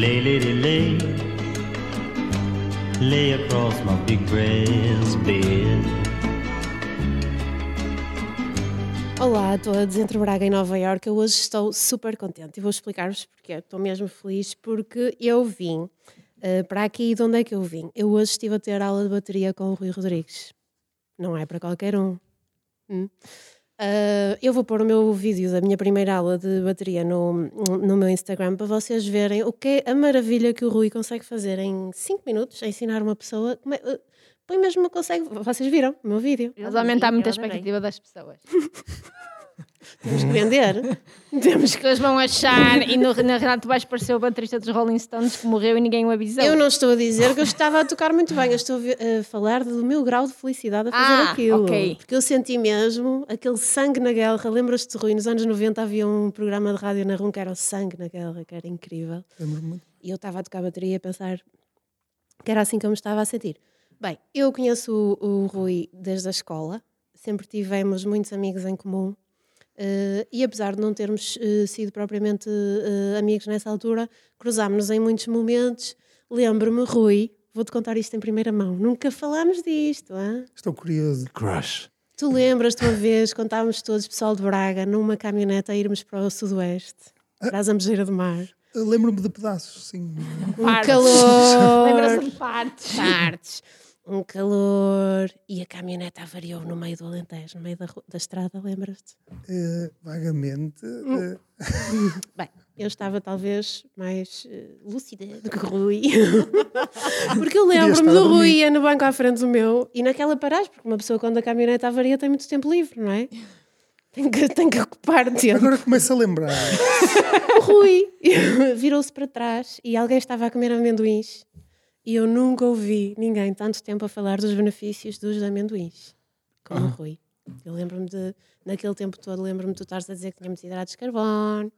Lay, lady, lay. Lay across my big bed. Olá a todos, entre Braga e Nova Iorque. Eu hoje estou super contente e vou explicar-vos porque estou mesmo feliz porque eu vim uh, para aqui. De onde é que eu vim? Eu hoje estive a ter aula de bateria com o Rui Rodrigues. Não é para qualquer um. Hum? Uh, eu vou pôr o meu vídeo da minha primeira aula de bateria no, no meu Instagram para vocês verem o que é a maravilha que o Rui consegue fazer em 5 minutos, a ensinar uma pessoa. Como é, uh, põe mesmo consegue. Vocês viram o meu vídeo? Estás a aumentar muito a expectativa das pessoas. Temos que vender. Temos que... Eles vão achar e no, na realidade tu vais parecer o baterista dos Rolling Stones que morreu e ninguém o avisou. Eu não estou a dizer que eu estava a tocar muito bem, eu estou a, falar do meu grau de felicidade a fazer ah, aquilo. Okay. Porque eu senti mesmo aquele sangue na guerra. Lembras-te, Rui? Nos anos 90 havia um programa de rádio na RUM que era o Sangue na Guerra, que era incrível. Lembro muito. E eu estava a tocar a bateria a pensar que era assim que eu me estava a sentir. Bem, eu conheço o, o Rui desde a escola, sempre tivemos muitos amigos em comum. Uh, e apesar de não termos uh, sido propriamente uh, amigos nessa altura, cruzámos-nos em muitos momentos. Lembro-me, Rui, vou-te contar isto em primeira mão, nunca falámos disto. Hein? Estou curioso. Crush. Tu lembras-te uma vez, quando estávamos todos, pessoal de Braga, numa caminhonete a irmos para o Sudoeste, para a Zambujeira do Mar? Lembro-me de pedaços, sim. Um calor. Lembras-te de partes. Partes um calor e a caminhonete avariou no meio do Alentejo, no meio da, da estrada, lembras-te? Uh, vagamente. Uh... Bem, eu estava talvez mais uh, lúcida do que Rui. porque eu lembro-me do Rui ia no banco à frente do meu e naquela paragem, porque uma pessoa quando a caminhonete avaria tem muito tempo livre, não é? Tem que, tem que ocupar tempo. Agora começa a lembrar. o Rui virou-se para trás e alguém estava a comer amendoins e eu nunca ouvi ninguém tanto tempo a falar dos benefícios dos amendoins como o Rui. Eu lembro-me de, naquele tempo todo, lembro-me de tu estares a dizer que tinha muitos hidratos de carbono,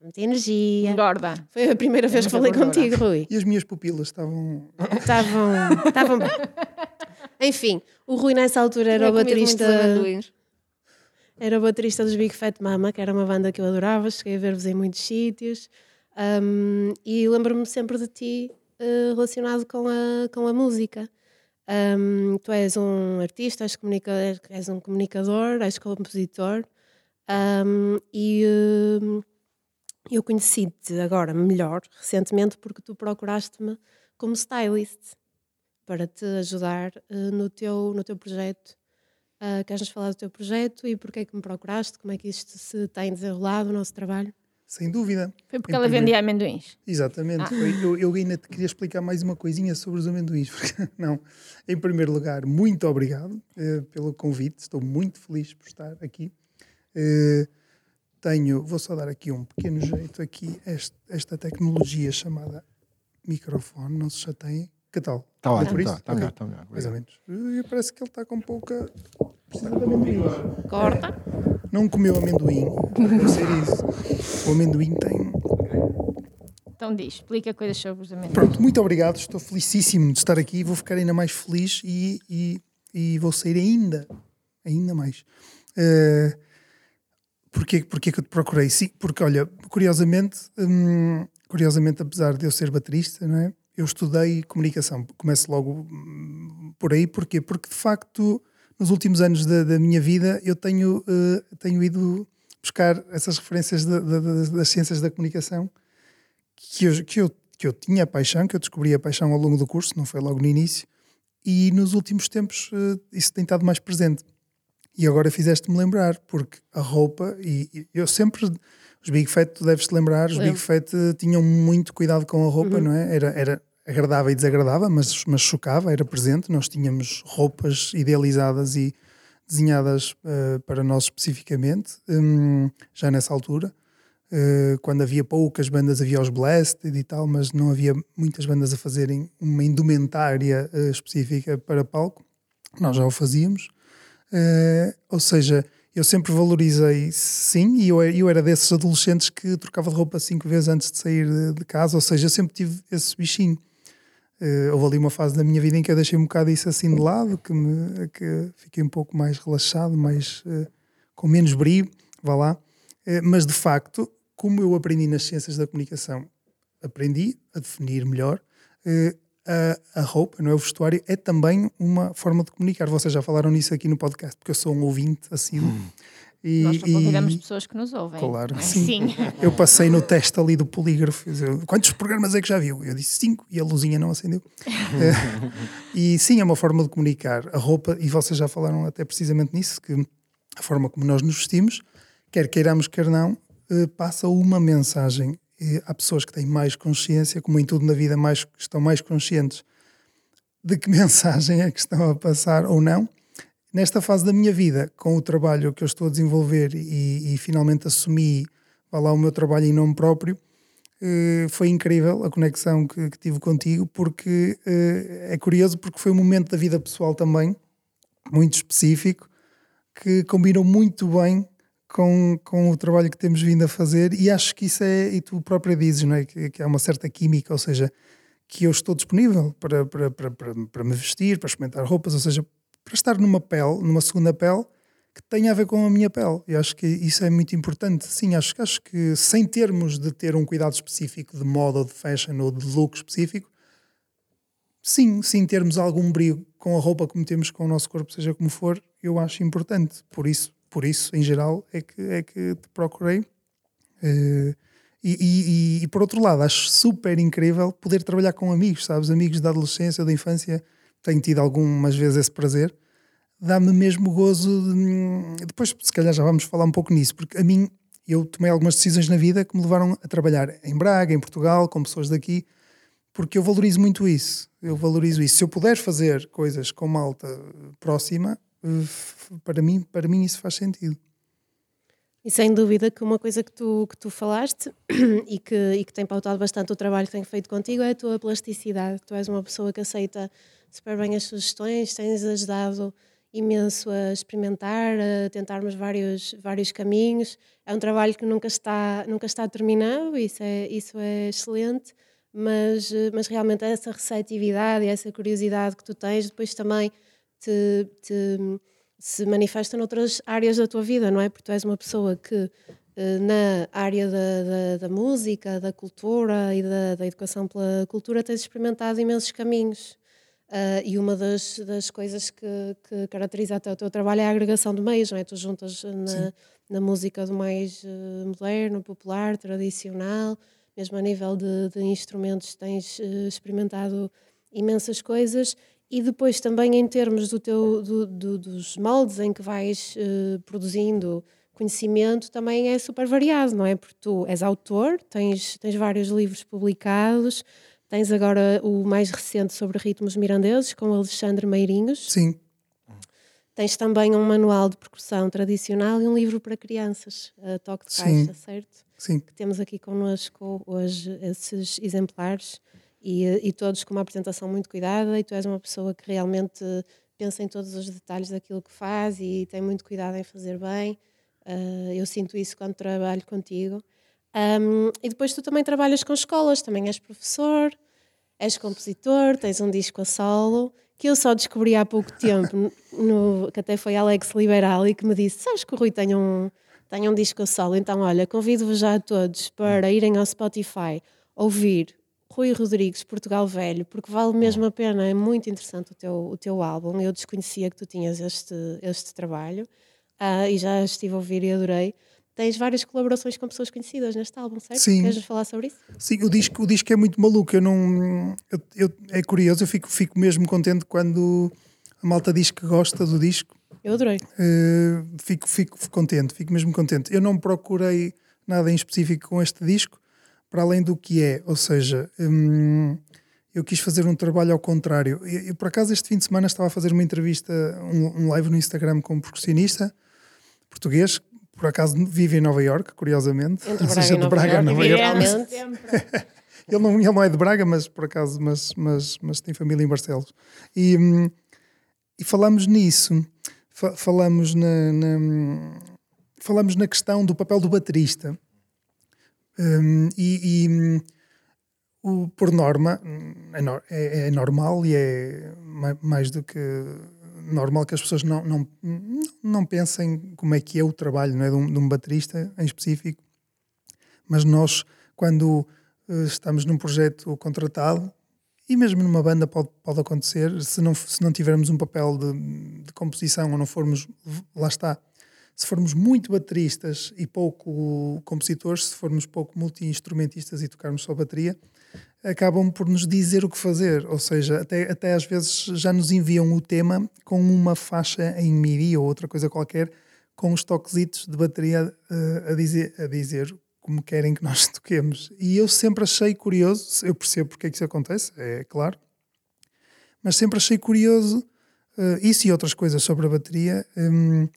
muita energia. Engorda. Foi a primeira vez que falei contigo, Rui. E as minhas pupilas estavam. Estavam. estavam bem. Enfim, o Rui nessa altura era o baterista. Era o baterista dos Big Fat Mama, que era uma banda que eu adorava, cheguei a ver-vos em muitos sítios. Um, e lembro-me sempre de ti uh, relacionado com a, com a música. Um, tu és um artista, és, comunica és um comunicador, és compositor um, e uh, eu conheci-te agora melhor, recentemente, porque tu procuraste-me como stylist para te ajudar uh, no, teu, no teu projeto. Uh, Queres-nos falar do teu projeto e porque é que me procuraste? Como é que isto se tem desenrolado, o nosso trabalho? Sem dúvida. Foi porque em ela primeiro... vendia amendoins. Exatamente. Ah. Eu, eu, ainda te queria explicar mais uma coisinha sobre os amendoins. Não. Em primeiro lugar, muito obrigado uh, pelo convite. Estou muito feliz por estar aqui. Uh, tenho, vou só dar aqui um pequeno jeito aqui, este, esta tecnologia chamada microfone, não se chateiem. Que tal? Está ótimo, está, está melhor, está melhor. Mais ou menos. Uh, parece que ele está com pouca... Precisa de amendoim. Corta. Não comeu amendoim. Deve ser isso. O amendoim tem. Então diz, explica coisas sobre os amendoins. Pronto, muito obrigado. Estou felicíssimo de estar aqui. Vou ficar ainda mais feliz e, e, e vou sair ainda, ainda mais. Uh, porquê, porquê que eu te procurei? Sim, porque olha, curiosamente, hum, curiosamente, apesar de eu ser baterista, não é? Eu estudei comunicação. Começo logo hum, por aí. Porquê? Porque de facto nos últimos anos da, da minha vida eu tenho, uh, tenho ido buscar essas referências de, de, de, das ciências da comunicação que eu, que, eu, que eu tinha a paixão, que eu descobri a paixão ao longo do curso, não foi logo no início, e nos últimos tempos uh, isso tem estado mais presente. E agora fizeste-me lembrar, porque a roupa, e, e, eu sempre, os Big Fat, tu deves te lembrar, os Big Fat uh, tinham muito cuidado com a roupa, uhum. não é? Era, era, agradável e desagradável, mas, mas chocava, era presente. Nós tínhamos roupas idealizadas e desenhadas uh, para nós especificamente, um, já nessa altura. Uh, quando havia poucas bandas, havia os Blasted e tal, mas não havia muitas bandas a fazerem uma indumentária uh, específica para palco. Nós já o fazíamos. ou seja, eu sempre valorizei, sim, e eu, eu era desses adolescentes que trocava de roupa cinco vezes antes de sair de, de casa, ou seja, eu sempre tive esse bichinho. Uh, houve ali uma fase da minha vida em que eu deixei um bocado isso assim de lado, que, me, que fiquei um pouco mais relaxado, mais, uh, com menos brilho, vá lá. Uh, mas de facto, como eu aprendi nas ciências da comunicação, aprendi a definir melhor. Uh, a, a roupa, não é? o vestuário, é também uma forma de comunicar. Vocês já falaram nisso aqui no podcast, porque eu sou um ouvinte assim. Hum. E, Nós convidamos e... pessoas que nos ouvem. Claro, é? sim. sim. Eu passei no teste ali do polígrafo. Quantos programas é que já viu? Eu disse cinco e a luzinha não acendeu. Eh, e sim, é uma forma de comunicar. A roupa, e vocês já falaram até precisamente nisso, que a forma como nós nos vestimos, quer queiramos, quer não, eh, passa uma mensagem. E há pessoas que têm mais consciência, como em tudo na vida, mais, estão mais conscientes de que mensagem é que estão a passar ou não nesta fase da minha vida, com o trabalho que eu estou a desenvolver e, e finalmente assumi vá lá, o meu trabalho em nome próprio, eh, foi incrível a conexão que, que tive contigo, porque eh, é curioso, porque foi um momento da vida pessoal também, muito específico, que combinou muito bem com, com o trabalho que temos vindo a fazer, e acho que isso é, e tu própria dizes, não é? que, que há uma certa química, ou seja, que eu estou disponível para, para, para, para, para me vestir, para experimentar roupas, ou seja, para estar numa pele, numa segunda pele, que tenha a ver com a minha pele. E acho que isso é muito importante. Sim, acho, acho que sem termos de ter um cuidado específico de moda ou de fashion ou de look específico, sim, sem termos algum brilho com a roupa como temos com o nosso corpo, seja como for, eu acho importante. Por isso, por isso em geral, é que, é que te procurei. Uh, e, e, e, por outro lado, acho super incrível poder trabalhar com amigos, sabes? Amigos da adolescência da infância tenho tido algumas vezes esse prazer, dá-me mesmo gozo. De... Depois, se calhar, já vamos falar um pouco nisso, porque a mim, eu tomei algumas decisões na vida que me levaram a trabalhar em Braga, em Portugal, com pessoas daqui, porque eu valorizo muito isso. Eu valorizo isso. Se eu puder fazer coisas com malta próxima, para mim, para mim isso faz sentido. E sem dúvida que uma coisa que tu, que tu falaste e que, e que tem pautado bastante o trabalho que tenho feito contigo é a tua plasticidade. Tu és uma pessoa que aceita super bem as sugestões, tens ajudado imenso a experimentar, a tentarmos vários, vários caminhos. É um trabalho que nunca está, nunca está terminado, isso é, isso é excelente, mas, mas realmente essa receptividade e essa curiosidade que tu tens depois também te, te, se manifesta noutras áreas da tua vida, não é? Porque tu és uma pessoa que eh, na área da, da, da música, da cultura e da, da educação pela cultura tens experimentado imensos caminhos Uh, e uma das, das coisas que, que, caracteriza até o teu trabalho é a agregação de meios, não é? Tu juntas na, na música do mais uh, moderno, popular, tradicional, mesmo a nível de, de instrumentos tens uh, experimentado imensas coisas e depois também em termos do teu, do, do, dos moldes em que vais produzindo conhecimento também é super variado, não é? Porque tu és autor, tens, tens vários livros publicados, Tens agora o mais recente sobre ritmos mirandeses, com Alexandre Meirinhos. Sim. Tens também um manual de percussão tradicional e um livro para crianças, a toque de caixa, Sim. certo? Sim. Que temos aqui connosco hoje esses exemplares e, e todos com uma apresentação muito cuidada. E tu és uma pessoa que realmente pensa em todos os detalhes daquilo que faz e tem muito cuidado em fazer bem. Uh, eu sinto isso quando trabalho contigo. Um, e depois tu também trabalhas com escolas, também és professor, és compositor, tens um disco a solo, que eu só descobri há pouco tempo, no, que até foi Alex Liberal e que me disse: Sabes que o Rui tem um, tem um disco a solo? Então, olha, convido-vos já a todos para irem ao Spotify ouvir Rui Rodrigues, Portugal Velho, porque vale mesmo a pena, é muito interessante o teu, o teu álbum. Eu desconhecia que tu tinhas este, este trabalho uh, e já estive a ouvir e adorei tens várias colaborações com pessoas conhecidas neste álbum, certo? Sim. Queres falar sobre isso? Sim, o disco, o disco é muito maluco. Eu não, eu, eu, é curioso, eu fico, fico mesmo contente quando a malta diz que gosta do disco. Eu adorei. Uh, fico, fico contente, fico mesmo contente. Eu não procurei nada em específico com este disco, para além do que é, ou seja, hum, eu quis fazer um trabalho ao contrário. Eu, eu, por acaso, este fim de semana estava a fazer uma entrevista, um, um live no Instagram com um percussionista português por acaso vive em Nova York, curiosamente. Entre Ou seja, de Braga a Nova York. ele, não, ele não é de Braga, mas por acaso, mas, mas, mas tem família em Barcelos. E, hum, e falamos nisso, falamos na, na, falamos na questão do papel do baterista. Um, e, e hum, o, por norma, é, é, é normal e é mais do que normal que as pessoas não, não, não pensem como é que é o trabalho não é, de, um, de um baterista em específico, mas nós, quando uh, estamos num projeto contratado e mesmo numa banda pode, pode acontecer, se não, se não tivermos um papel de, de composição ou não formos, lá está, se formos muito bateristas e pouco compositores, se formos pouco multi-instrumentistas e tocarmos só bateria, acabam por nos dizer o que fazer. Ou seja, até, até às vezes já nos enviam o tema com uma faixa em MIDI ou outra coisa qualquer, com os toquezitos de bateria uh, a, dizer, a dizer como querem que nós toquemos. E eu sempre achei curioso, eu percebo porque é que isso acontece, é claro, mas sempre achei curioso uh, isso e outras coisas sobre a bateria. Um,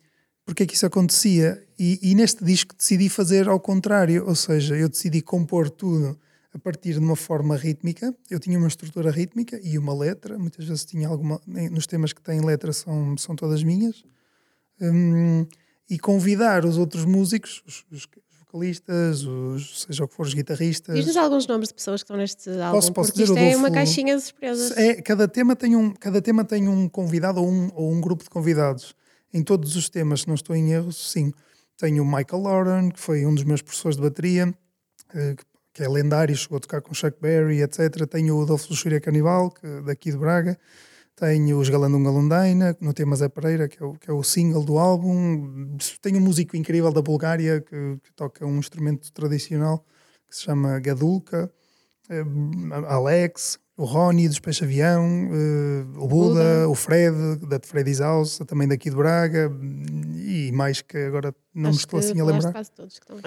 porque é que isso acontecia. E, e, neste disco decidi fazer ao contrário, ou seja, eu decidi compor tudo a partir de uma forma rítmica. Eu tinha uma estrutura rítmica e uma letra, muitas vezes tinha alguma. Nos temas que têm letra são, são todas minhas. Um, e convidar os outros músicos, os, os vocalistas, os, seja o que for, os guitarristas. Diz-nos alguns nomes de pessoas que estão neste álbum, posso, posso porque dizer, isto é uma caixinha de surpresas. É, cada, tema tem um, cada tema tem um convidado ou um, ou um grupo de convidados em todos os temas, se não estou em erro, sim. Tenho o Michael Lauren, que foi um dos meus professores de bateria, eh, que é lendário, chegou a tocar com Chuck Berry, etc. Tenho o Adolfo Luxúria Canibal, que, daqui de Braga. Tenho os Galandunga Lundaina, no tema Zé Pereira, que é, o, que é o single do álbum. Tenho um músico incrível da Bulgária, que, que toca um instrumento tradicional, que se chama Gadulka. Eh, Alex, o Rony dos Peixe Avião, uh, o Buda, Buda, o Fred, da Freddy's House, também daqui de Braga, e mais que agora não Acho me estou assim a lembrar.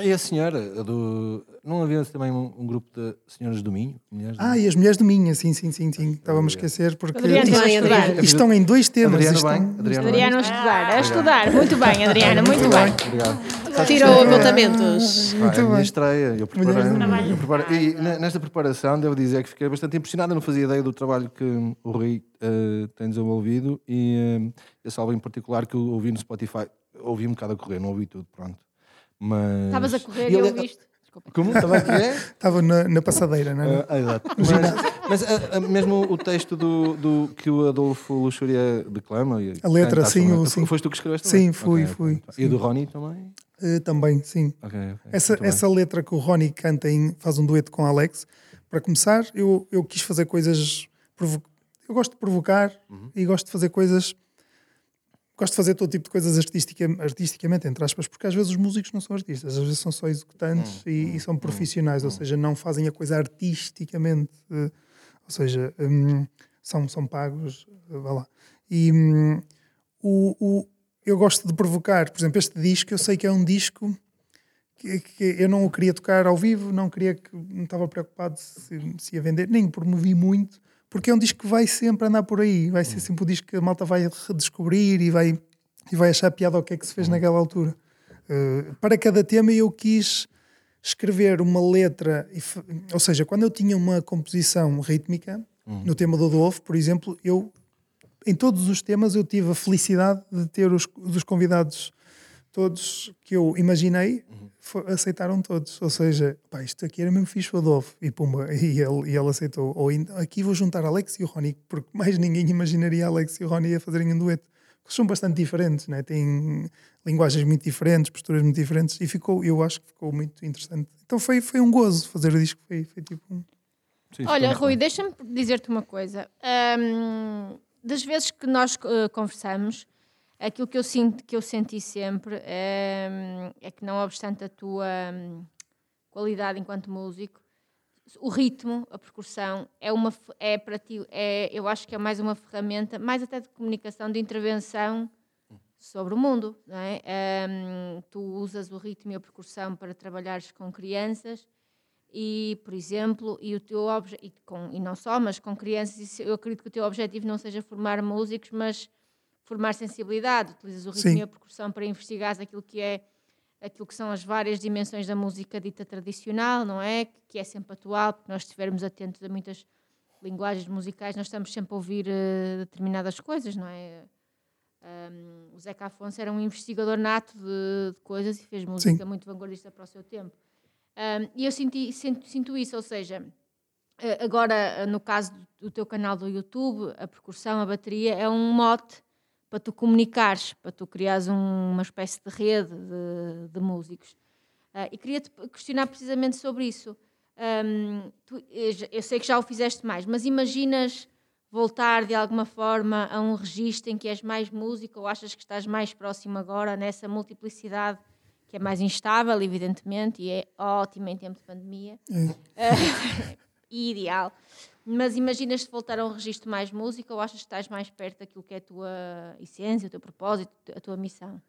E a senhora, do... não havia também um, um grupo de senhoras do Minho? ah, e as mulheres do Minho, sim, sim, sim, sim. Estava-me a esquecer porque isto, estão em dois temas. Adriano, estão... bem, Adriano, Adriano a estudar, a estudar, muito bem, Adriana, muito, muito bem. bem. Obrigado. Tirou apontamentos. Muito ah, é a minha estreia. Eu preparei, eu preparei, e nesta preparação, devo dizer que fiquei bastante impressionado. Eu não fazia ideia do trabalho que o Rui uh, tem desenvolvido e uh, esse álbum em particular que eu ouvi no Spotify. Ouvi um bocado a correr, não ouvi tudo, pronto. Mas... Estavas a correr e, e ouviste? Como? Estava aqui? É? Estava na, na, passadeira, não é? Ah, exato. Mas, mas a, a, mesmo o texto do, do, que o Adolfo Luxúria declama. A letra, canta, sim, o, sim. Foste tu que escreveste? Sim, fui, okay, fui. E do Ronnie também? Uh, também, sim. Okay, okay. Essa, essa letra que o Ronnie canta em, faz um dueto com Alex. Para começar, eu, eu quis fazer coisas. Eu gosto de provocar uhum. e gosto de fazer coisas. Gosto de fazer todo tipo de coisas artistica, artisticamente, entre aspas, porque às vezes os músicos não são artistas, às vezes são só executantes uhum. e, e, são uhum. profissionais, ou uhum. seja, não fazem a coisa artisticamente, ou seja, um, são, são pagos, vá lá. E um, o, o, eu gosto de provocar. Por exemplo, este disco, eu sei que é um disco que, que eu não o queria tocar ao vivo, não queria que não estava preocupado se, se ia vender, nem promovi muito, porque é um disco que vai sempre andar por aí, vai ser sempre o disco que a malta vai redescobrir e vai, e vai achar piada ao que é que se fez naquela altura. Uh, para cada tema eu quis escrever uma letra, ou seja, quando eu tinha uma composição rítmica, uhum. no tema do Adolfo, por exemplo, eu em todos os temas eu tive a felicidade de ter os, os convidados todos que eu imaginei uhum. aceitaram todos. Ou seja, pá, isto aqui era mesmo fixe o Adolfo e pumba, e ele, e ele aceitou. Ou aqui vou juntar Alex e o Rony, porque mais ninguém imaginaria Alex e o Rony a fazerem um dueto. Porque são bastante diferentes, né? têm linguagens muito diferentes, posturas muito diferentes, e ficou, eu acho que ficou muito interessante. Então foi, foi um gozo fazer o disco, foi, foi tipo um... Sim, Olha, Rui, deixa-me dizer-te uma coisa. Um, das vezes que nós uh, conversamos, aquilo que eu sinto, que eu senti sempre é, é que não obstante a tua um, qualidade enquanto músico, o ritmo, a percussão é uma é para ti, é, eu acho que é mais uma ferramenta, mais até de comunicação, de intervenção sobre o mundo, não é? Um, tu usas o ritmo e a percussão para trabalhares com crianças e, por exemplo, e o teu e, com, e não só, mas com crianças, eu acredito que o teu objetivo não seja formar músicos, mas formar sensibilidade. Utilizas o ritmo Sim. e a percussão para investigar aquilo que é aquilo que são as várias dimensões da música dita tradicional, não é? Que é sempre atual, porque nós estivermos atentos a muitas linguagens musicais, nós estamos sempre a ouvir uh, determinadas coisas, não é? Um, o Zeca Afonso era um investigador nato de, de coisas e fez música Sim. muito vanguardista para o seu tempo. Um, e eu senti, sinto, sinto isso, ou seja, eh, agora eh, no caso do teu canal do YouTube, a percussão, a bateria é um mote para tu comunicares, para tu criares um, uma espécie de rede de, de músicos. Uh, e queria-te questionar precisamente sobre isso. Um, tu, eu sei que já o fizeste mais, mas imaginas voltar de alguma forma a um registro em que és mais músico ou achas que estás mais próximo agora nessa multiplicidade que é mais instável, evidentemente, e é ótima em tempo de pandemia é. e ideal. Mas imaginas-te voltar a um registro mais música ou achas que estás mais perto daquilo que é a tua essência, o teu propósito, a tua missão?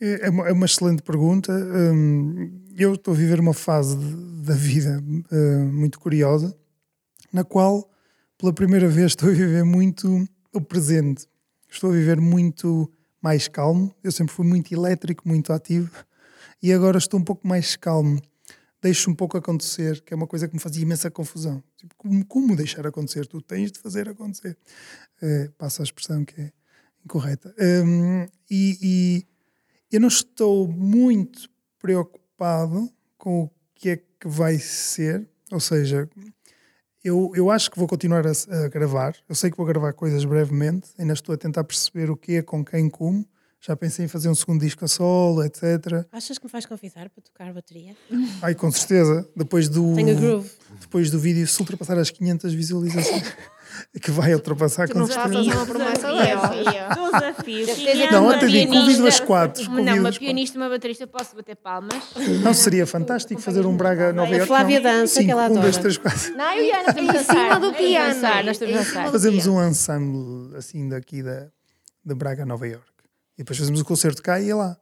É, é uma, é uma excelente pergunta. Hum, eu estou a viver uma fase da vida hum, muito curiosa, na qual, pela primeira vez, estou a viver muito o presente. Estou a viver muito mais calmo. Eu sempre fui muito elétrico, muito ativo, e agora estou um pouco mais calmo. Deixo um pouco acontecer, que é uma coisa que me fazia imensa confusão. Tipo, como, como deixar acontecer? Tu tens de fazer acontecer. Uh, passa a expressão que é incorreta. Um, e, e eu não estou muito preocupado com o que é que vai ser, ou seja, eu, eu acho que vou continuar a, a, gravar. Eu sei que vou gravar coisas brevemente. Ainda estou a tentar perceber o que é, com quem, como. Já pensei em fazer um segundo disco a solo, etc. Achas que me vais convidar para tocar bateria? Ai, com certeza. Depois do, Tenho groove. Depois do vídeo, se ultrapassar as 500 visualizações. que vai ultrapassar faças uma promessa Desafio. Desafio. Não, até digo, convido as quatro. Não, uma pianista e uma baterista posso bater palmas. Não seria fantástico fazer um Braga Nova York? A Flávia dança, que ela adora. Um, dois, três, quatro. Não, eu e Ana estamos em cima do piano. Fazemos um ensemble assim daqui da, de Braga Nova York. E depois fazemos o concerto cá e é lá.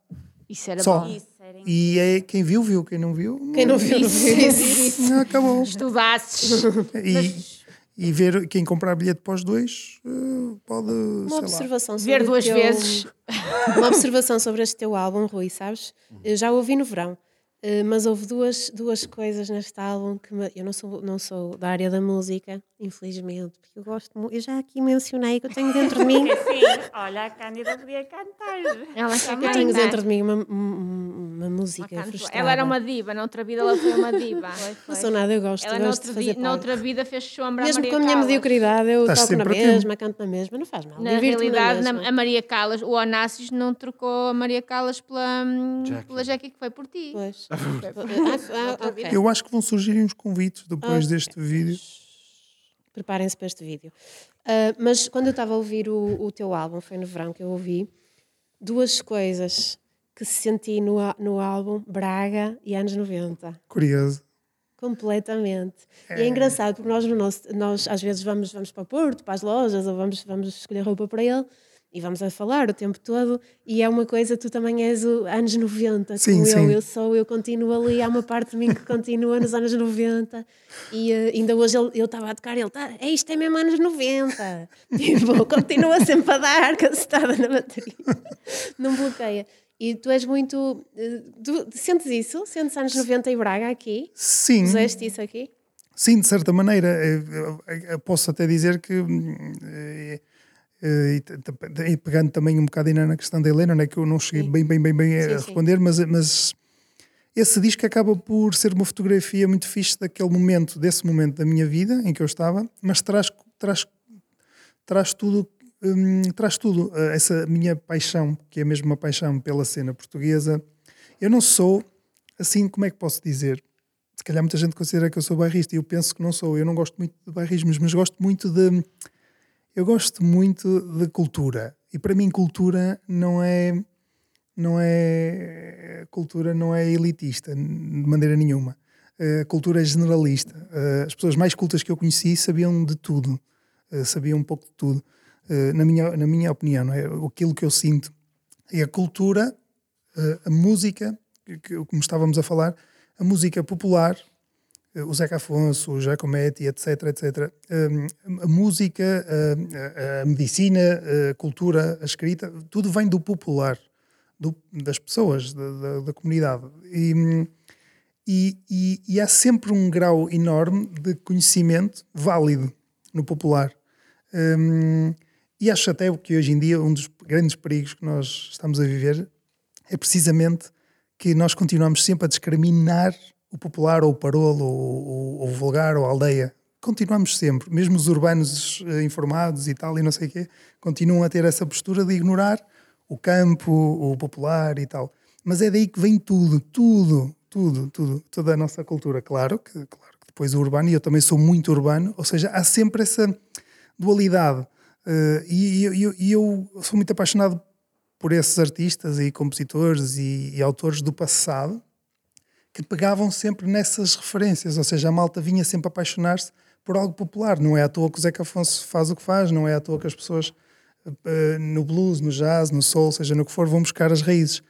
Isso era Só. bom. E é quem viu, viu. Quem não viu, quem não viu, não viu. Acabou. Estudasses. E, Mas e ver quem comprar bilhete para os dois uh, pode uma observação lá. ver duas teu, vezes uma observação sobre este teu álbum Rui sabes eu já o ouvi no verão uh, mas houve duas duas coisas neste álbum que me, eu não sou não sou da área da música infelizmente porque eu gosto eu já aqui mencionei que eu tenho dentro de mim. Sim olha a Cândida podia cantar. Ela quer eu tenho dentro de mim uma, uma música frustrada. ela era uma diva na outra vida ela foi uma diva. Não sou nada eu gosto ela gosto de fazer na outra vida fez sombra mesmo a com a minha Callas. mediocridade eu Estás toco na mesma canto na mesma não faz mal na realidade na, a Maria Callas o Onassis não trocou a Maria Callas pela Jackie, pela Jackie que foi por ti. Pois. ah, ah, okay. eu acho que vão surgir uns convites depois okay. deste vídeo preparem-se para este vídeo. Uh, mas quando eu estava a ouvir o, o, teu álbum, foi no verão que eu ouvi, duas coisas que senti no, no álbum, Braga e anos 90. Curioso. Completamente. É. E é engraçado porque nós, no nosso, nós às vezes vamos, vamos para Porto, para as lojas, ou vamos, vamos escolher roupa para ele e vamos a falar o tempo todo e é uma coisa, tu também és o anos 90 sim, como sim. eu, eu sou, eu continuo ali, há uma parte de mim que continua nos anos 90 e uh, ainda hoje ele, eu estava a tocar ele tá, é isto é mesmo anos 90 tipo, continua sempre a dar cacetada na bateria não bloqueia e tu és muito uh, tu sentes isso? Sentes anos 90 e Braga aqui? Sim Puseste isso aqui? Sim, de certa maneira eu posso até dizer que uh, e, e, pegando também um bocado na questão da Helena, né, que eu não cheguei sim. bem, bem, bem, bem a sim, responder, sim. Mas, mas esse disco acaba por ser uma fotografia muito fixe daquele momento, desse momento da minha vida em que eu estava, mas traz, traz, traz tudo. Hum, traz tudo, eh, essa minha paixão, que é mesmo uma paixão pela cena portuguesa. Eu não sou, assim, como é que posso dizer? Se calhar muita gente considera que eu sou bairrista e eu penso que não sou. Eu não gosto muito de bairrismos, mas gosto muito de eu gosto muito de cultura e para mim cultura não é não é cultura não é elitista de maneira nenhuma. A cultura é generalista. As pessoas mais cultas que eu conheci sabiam de tudo, sabiam um pouco de tudo. Na minha na minha opinião, é? Aquilo que eu sinto é a cultura, a música, como estávamos a falar, a música popular o Zeca Afonso, o Giacometti, etc, etc. a música, a, medicina, a cultura, a escrita, tudo vem do popular, do, das pessoas, da, da, da comunidade. E, e, e, há sempre um grau enorme de conhecimento válido no popular. Um, e acho até que hoje em dia um dos grandes perigos que nós estamos a viver é precisamente que nós continuamos sempre a discriminar o popular, ou o parolo, ou, o vulgar, ou a aldeia. Continuamos sempre, mesmo os urbanos eh, informados e tal, e não sei o quê, continuam a ter essa postura de ignorar o campo, o popular e tal. Mas é daí que vem tudo, tudo, tudo, tudo, toda a nossa cultura. Claro que, claro que depois o urbano, e eu também sou muito urbano, ou seja, há sempre essa dualidade. Uh, e, e, e, e, eu sou muito apaixonado por esses artistas e compositores e, e autores do passado que pegavam sempre nessas referências, ou seja, a malta vinha sempre apaixonar-se por algo popular. Não é à toa que o Zeca Afonso faz o que faz, não é à toa que as pessoas uh, no blues, no jazz, no soul, seja no que for, vão buscar as raízes.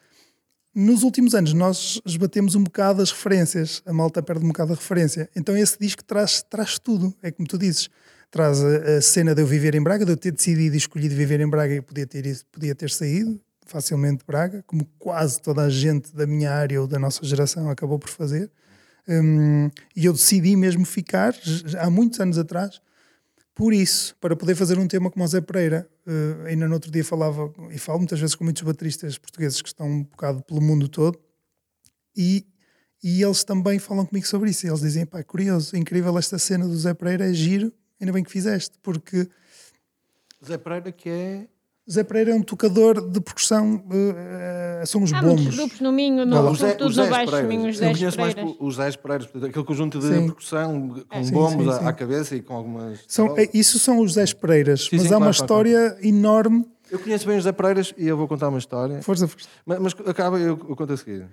Nos últimos anos nós esbatemos um bocado as referências, a malta perde um bocado a referência. Então esse disco traz, traz tudo, é como tu dizes. Traz a, a, cena de eu viver em Braga, de eu ter decidido e escolhido viver em Braga e podia ter, podia ter saído facilmente Braga, como quase toda a gente da minha área ou da nossa geração acabou por fazer. Um, e eu decidi mesmo ficar, há muitos anos atrás, por isso, para poder fazer um tema como o Zé Pereira. Uh, ainda no outro dia falava, e falo muitas vezes com muitos bateristas portugueses que estão um bocado pelo mundo todo, e, e eles também falam comigo sobre isso. Eles dizem: pá, é curioso, incrível esta cena do Zé Pereira, é giro, ainda bem que fizeste, porque. Zé Pereira, que é Zé Pereira é um tocador de percussão, uh, são os Há bombos. muitos grupos no Minho, no, não, Zé, tudo no Baixo Minho, os Zé conheço mais os Zé Pereiras, aquele conjunto de sim. percussão com é. bombos sim, sim, à, cabeça e com algumas... São, é, isso são os Zé Pereiras, mas há claro, uma história claro. enorme... Eu conheço bem os Zé Pereiras e eu vou contar uma história. Força, força. Mas, mas acaba, eu, eu conto a seguir.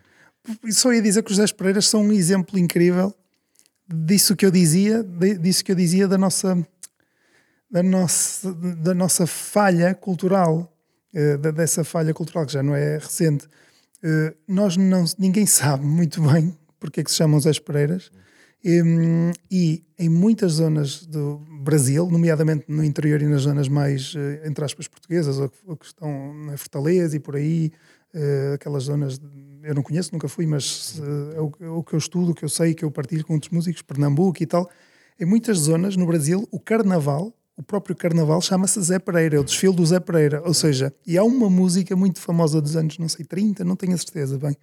Só ia dizer que os Zé Pereiras são um exemplo incrível disso que eu dizia, disso que eu dizia da nossa... Da nossa, da nossa falha cultural, uh, dessa falha cultural, que já não é recente. Uh, nós não, ninguém sabe muito bem porque é que se chamam Zé Pereiras. Um, e em muitas zonas do Brasil, nomeadamente no interior e nas zonas mais, uh, entre aspas, portuguesas, ou, ou que estão na Fortaleza e por aí, uh, aquelas zonas, de, eu não conheço, nunca fui, mas uh, é, o, é, o, que eu estudo, o que eu sei, que eu partilho com outros músicos, Pernambuco e tal. Em muitas zonas no Brasil, o carnaval o próprio carnaval chama-se Zé Pereira, é o desfile do Zé Pereira. Ou seja, e há uma música muito famosa dos anos, não sei, 30, não tenho a certeza, bem,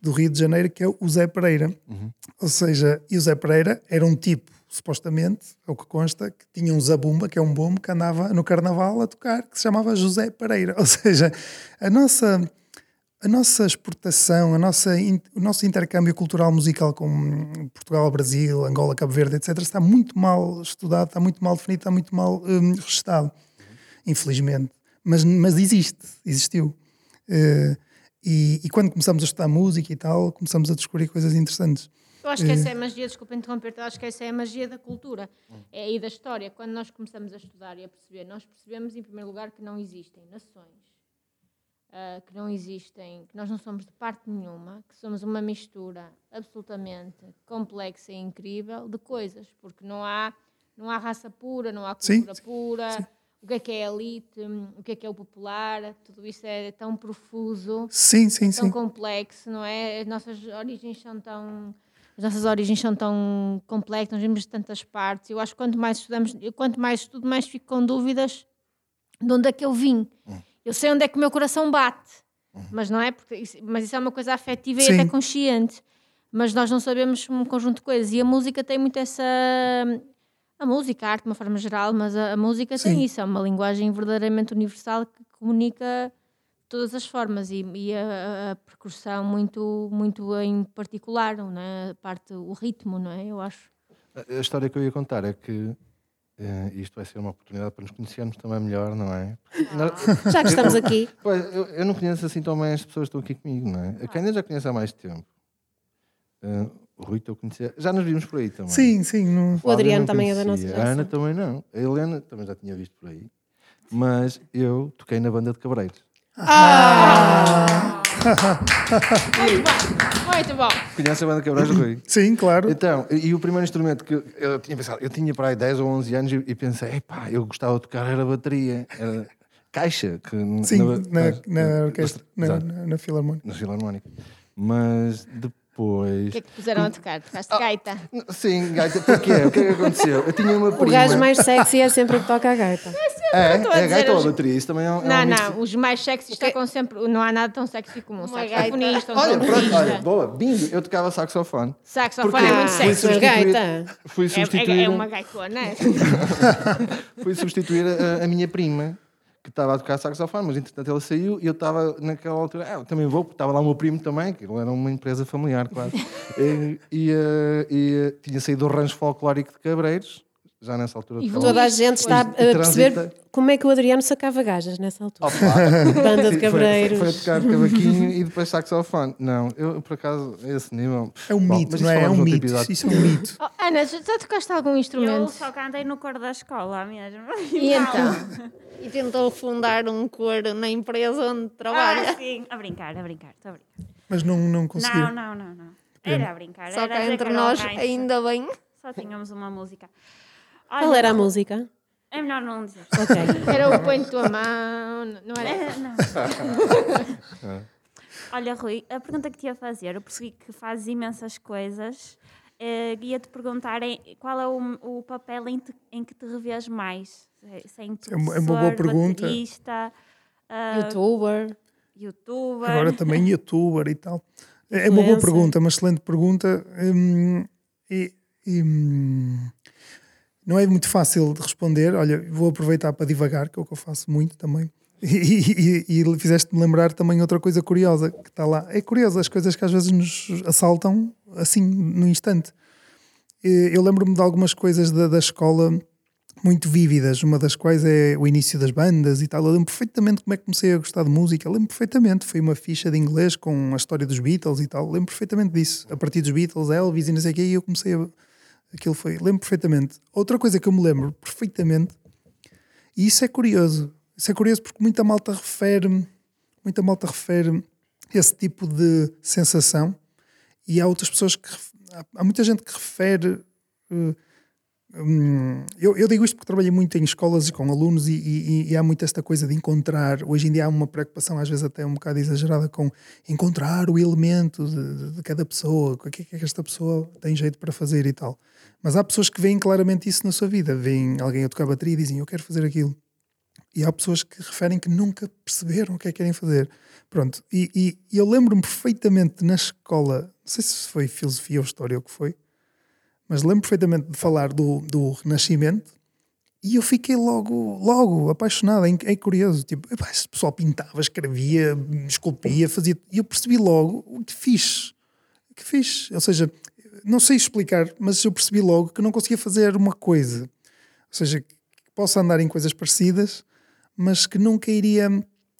do Rio de Janeiro, que é o Zé Pereira. Uhum. Ou seja, e o Zé Pereira era um tipo, supostamente, é o que consta, que tinha um zabumba, que é um bombo, que andava no carnaval a tocar, que se chamava José Pereira. Ou seja, a nossa a nossa exportação, a nossa, o nosso intercâmbio cultural musical com Portugal, Brasil, Angola, Cabo Verde, etc., está muito mal estudado, está muito mal definido, está muito mal um, registado, infelizmente. Mas, mas existe, existiu. Uh, e, e, quando começamos a estudar música e tal, começamos a descobrir coisas interessantes. Eu acho que essa é a magia, desculpa interromper-te, acho que essa é a magia da cultura é, e da história. Quando nós começamos a estudar e a perceber, nós percebemos, em primeiro lugar, que não existem nações uh, que não existem, que nós não somos de parte nenhuma, que somos uma mistura absolutamente complexa e incrível de coisas, porque não há, não há raça pura, não há cultura sim, pura. Sim. O que é que é elite, o que é que é o popular, tudo isso é tão profuso, sim, sim, tão sim. complexo, não é? As nossas origens são tão as nossas origens são tão complexas, nós vimos de tantas partes. Eu acho que quanto mais estudamos, quanto mais estudo, mais fico com dúvidas de onde é que eu vim. Hum. Eu sei onde é que o meu coração bate, uhum. mas não é porque isso, mas isso é uma coisa afetiva Sim. e até consciente. Mas nós não sabemos um conjunto de coisas e a música tem muito essa a música, a arte de uma forma geral, mas a, a música Sim. tem isso, é uma linguagem verdadeiramente universal que comunica todas as formas e, e a, a, percussão muito muito em particular, não é? A parte o ritmo, não é? Eu acho. A história que eu ia contar é que Uh, isto vai ser uma oportunidade para nos conhecermos também melhor, não é? Nós... Já que estamos aqui. Pois, eu, eu, não conheço assim tão bem as pessoas que estão aqui comigo, não é? A Cândida já conhece há mais tempo. Uh, o Rui estou a conhecer. Já nos vimos por aí também. Sim, sim. Não... O Adriano também é da nossa geração. A Ana também não. A Helena também já tinha visto por aí. Mas eu toquei na banda de Cabreiros. Ah! Bom, muito bom. Conhece a banda Cabrais Rui? Sim, claro. Então, e o primeiro instrumento que eu tinha pensado, eu tinha para aí 10 ou 11 anos e, pensei, pá, eu gostava de tocar era bateria, era caixa. Que, Sim, na, na, na orquestra, na, na, na, filarmónica. Na filarmónica. Mas depois depois. O que é que puseram a tocar? Tocaste oh, gaita? Sim, gaita. Porquê? O que é que aconteceu? Eu tinha uma prima. O gajo mais sexy é sempre o que toca a gaita. É, sempre, é, é a gaita ou a bateria? Isso também é um. Não, é um não, os mais sexys tocam sempre. Não há nada tão sexy como um saxofonista. Olha, pronto, olha, boa, bingo, eu tocava saxofone. Saxofone é muito sexy. Fui gaita. Fui substituir. É, é uma gaitona, é? fui substituir a, a minha prima que estava a tocar saxofone, mas entretanto ele saiu e eu estava naquela altura, ah, também vou, porque estava lá o meu primo também, que ele era uma empresa familiar, claro. e, e, uh, e uh, tinha saído do rancho folclórico de Cabreiros, já nessa altura. E toda a gente está a perceber como é que o Adriano sacava gajas nessa altura. Banda de cabreiros. Foi, foi, a tocar cavaquinho e depois saxofone. Não, eu por acaso, esse nível. É um mito, não é? É um mito. Isso é um mito. Oh, Ana, já tocaste algum instrumento? Eu só cantei no coro da escola mesmo. E então? e tentou fundar um coro na empresa onde trabalha. Ah, sim, a brincar, a brincar, estou a brincar. Mas não, não conseguiu? Não, não, não, não. Era a brincar. Só cá entre nós, ainda bem. Só tínhamos uma música. Olha, Qual era a música? É melhor não dizer. Ok. Era o põe tua mão, não era? É, não. Olha, Rui, a pergunta que te ia fazer, eu percebi que fazes imensas coisas. Uh, ia-te perguntar em, qual é o, o papel em, te, em, que te revês mais? Sem é, uma, é uma boa pergunta. Baterista, uh, youtuber. Youtuber. Agora também youtuber e tal. É, é uma boa pergunta, uma excelente pergunta. Hum, e, e hum, não é muito fácil de responder. Olha, vou aproveitar para divagar, que é o que eu faço muito também. E, e, e fizeste-me lembrar também outra coisa curiosa que está lá. É curioso as coisas que às vezes nos assaltam assim no instante. Eu lembro-me de algumas coisas da, da escola muito vívidas, uma das quais é o início das bandas e tal. Eu lembro perfeitamente como é que comecei a gostar de música. Eu lembro perfeitamente, foi uma ficha de inglês com a história dos Beatles e tal. Eu lembro perfeitamente disso. A partir dos Beatles, Elvis e não sei o quê, e eu comecei a Aquilo foi, lembro perfeitamente. Outra coisa que eu me lembro perfeitamente, e isso é curioso, isso é curioso porque muita malta refere, muita malta refere esse tipo de sensação e há outras pessoas que há muita gente que refere uh, Hum, eu, eu, digo isto porque trabalhei muito em escolas e com alunos e, e, e, há muito esta coisa de encontrar. Hoje em dia há uma preocupação, às vezes até um bocado exagerada, com encontrar o elemento de, de cada pessoa, o que é que esta pessoa tem jeito para fazer e tal. Mas há pessoas que veem claramente isso na sua vida. Veem alguém a tocar bateria e dizem eu quero fazer aquilo. E há pessoas que referem que nunca perceberam o que é que querem fazer. Pronto, e, e eu lembro-me perfeitamente na escola, não sei se foi filosofia ou história ou o que foi mas lembro perfeitamente de falar do, do Renascimento e eu fiquei logo, logo apaixonado. É, é curioso. Tipo, esse pessoal pintava, escrevia, esculpia, fazia. E eu percebi logo o que fiz. Que fiz. Ou seja, não sei explicar, mas eu percebi logo que não conseguia fazer uma coisa. Ou seja, que posso andar em coisas parecidas, mas que nunca iria.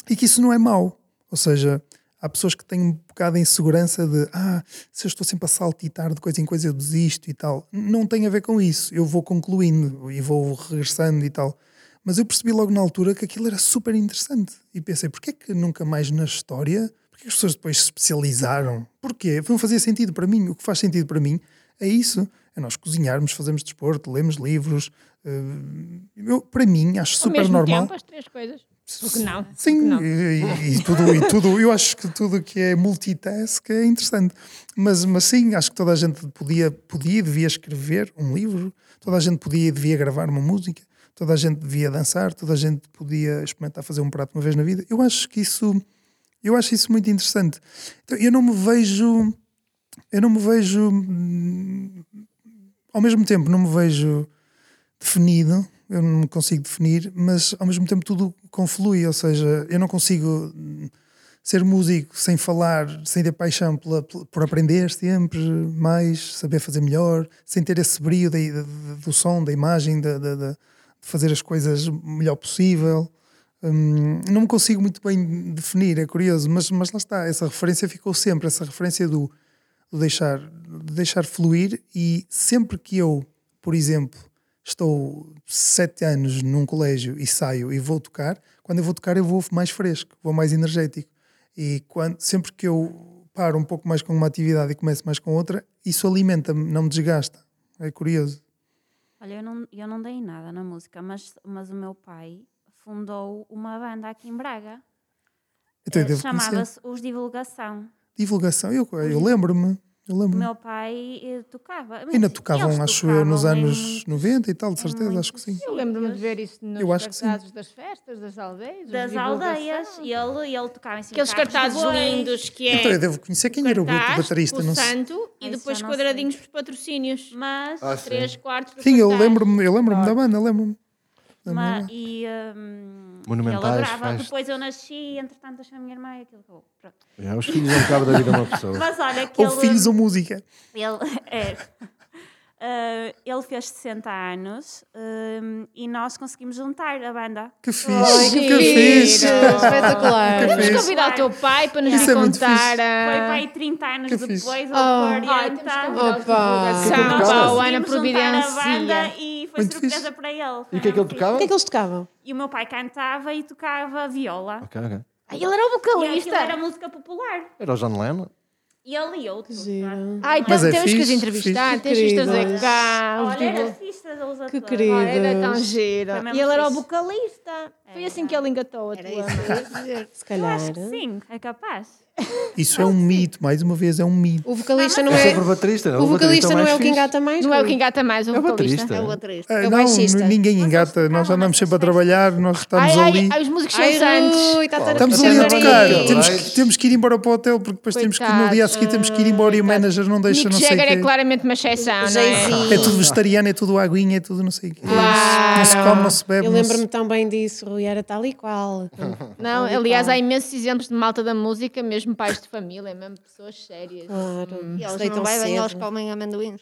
E que isso não é mau. Ou seja, há pessoas que têm um bocado de insegurança de ah, se eu estou sempre a saltitar de coisa em coisa eu desisto e tal. Não tem a ver com isso. Eu vou concluindo e vou regressando e tal. Mas eu percebi logo na altura que aquilo era super interessante. E pensei, porquê que nunca mais na história? Porque as pessoas depois se especializaram? Porquê? Não fazia sentido para mim. O que faz sentido para mim é isso. É nós cozinharmos, fazermos desporto, lemos livros. Uh, eu, para mim, acho Ao super normal. Tempo, as três coisas. Porque não? Sim, não. E, e, tudo, e tudo, eu acho que tudo que é multitask é interessante. Mas, mas sim, acho que toda a gente podia, podia devia escrever um livro, toda a gente podia e devia gravar uma música, toda a gente devia dançar, toda a gente podia experimentar fazer um prato uma vez na vida. Eu acho que isso, eu acho isso muito interessante. Então, eu não me vejo, eu não me vejo, hum, ao mesmo tempo, não me vejo definido eu não me consigo definir, mas ao mesmo tempo tudo conflui, ou seja, eu não consigo ser músico sem falar, sem ter paixão por aprender sempre mais, saber fazer melhor, sem ter esse brilho do som, da imagem, de, fazer as coisas o melhor possível. Hum, não me consigo muito bem definir, é curioso, mas, mas lá está, essa referência ficou sempre, essa referência do, do deixar, de deixar fluir e sempre que eu, por exemplo, estou sete anos num colégio e saio e vou tocar, quando eu vou tocar eu vou mais fresco, vou mais energético. E quando, sempre que eu paro um pouco mais com uma atividade e começo mais com outra, isso alimenta-me, não me desgasta. É curioso. Olha, eu não, eu não dei nada na música, mas, mas o meu pai fundou uma banda aqui em Braga. Então, eh, Chamava-se Os Divulgação. Divulgação, eu, eu lembro-me. Eu lembro. O meu pai eh, tocava. Ainda tocavam, acho eu, nos anos 90 e tal, de certeza, acho que sim. Eu lembro-me de ver isso nos eu acho cartazes das festas, das aldeias. Das aldeias. E ele, ele tocava em Aqueles cartazes lindos que é. Então eu devo conhecer quem era o baterista. não santo e depois quadradinhos para patrocínios. Mas ah, três quartos. Sim, eu lembro-me eu lembro da banda, lembro-me. E. Um, Monumentais. Depois eu nasci, entretanto deixei a minha irmã e aquilo acabou. É, os filhos não acabam da vida de uma pessoa. Mas olha Ou filhos ou música. Ele, é, Uh, ele fez 60 anos uh, e nós conseguimos juntar a banda. Que fixe! Oh, que, que fixe! Espetacular! Que convidar o teu pai para nos Isso contar. É Foi pai 30 anos que depois, fixe. oh. 40. Opa! O Ana Providência. E foi muito surpresa fixe. para ele. E o que é que ele tocava? O que é que eles tocavam? E o meu pai cantava e tocava viola. Ok, ok. ele era o vocalista. E era música popular. Era o John Lennon? E ele e outros. Ai, então é temos fixe, que os entrevistar, fixe, tens de trazer cá. Olha, era fixe os Que querido. Era tão giro. E ele era o vocalista. Foi assim que ele engatou a tua. Se calhar. Eu acho que sim, é capaz. Isso é um mito, mais uma vez, é um mito. O vocalista não, é. O baterista, o vocalista não é o que engata mais? Não é o que engata mais, o é vocalista. É o baterista. É o não, ninguém engata, nós andamos sempre a trabalhar, nós estamos ali. Ai, os músicos são santos. Estamos ali a tocar, temos que, temos que ir embora para o hotel, porque depois temos que, no dia a seguir temos que ir embora e o manager não deixa, não sei Jagger é claramente uma exceção, não é? É tudo vegetariano, é tudo aguinha, é tudo não sei o quê. Não se come, não se bebe. Eu lembro-me tão bem disso, Rui, era tal e qual. Não, aliás, há imensos exemplos de malta da música, mesmo pais de família, mesmo pessoas sérias. Claro. Hum. E eles não bebem, eles comem amendoins.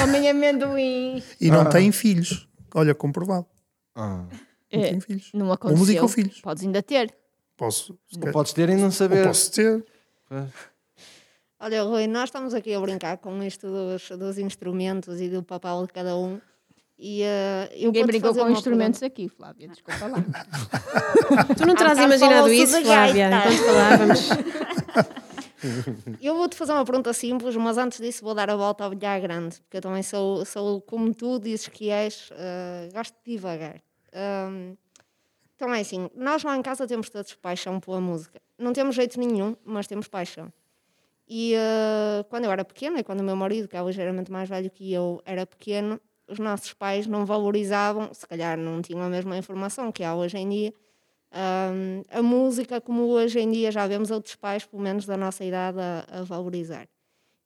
Comem amendoins. E não ah. têm filhos. Olha, comprovado. Ah. Não é, têm filhos. Não aconteceu. Ou música ou filhos. Podes ainda ter. Posso. Ou podes ter e não saber. Ou posso ter. Olha, Rui, nós estamos aqui a brincar com isto dos, dos instrumentos e do papel de cada um. E, uh, eu Ninguém brincou com instrumentos pergunta. aqui, Flávia, desculpa lá. tu não terás imaginado isso, Flávia, enquanto falávamos. Eu vou-te fazer uma pergunta simples, mas antes disso vou dar a volta ao bilhar grande, porque eu também sou, sou como tu dizes que és, uh, gosto de divagar. Um, então é assim, nós lá em casa temos todos paixão pela música. Não temos jeito nenhum, mas temos paixão. E uh, quando eu era pequena, e quando o meu marido, que é ligeiramente mais velho que eu, era pequeno, os nossos pais não valorizavam, se calhar não tinham a mesma informação que há hoje em dia, um, a música como hoje em dia já vemos outros pais, pelo menos da nossa idade, a, a valorizar.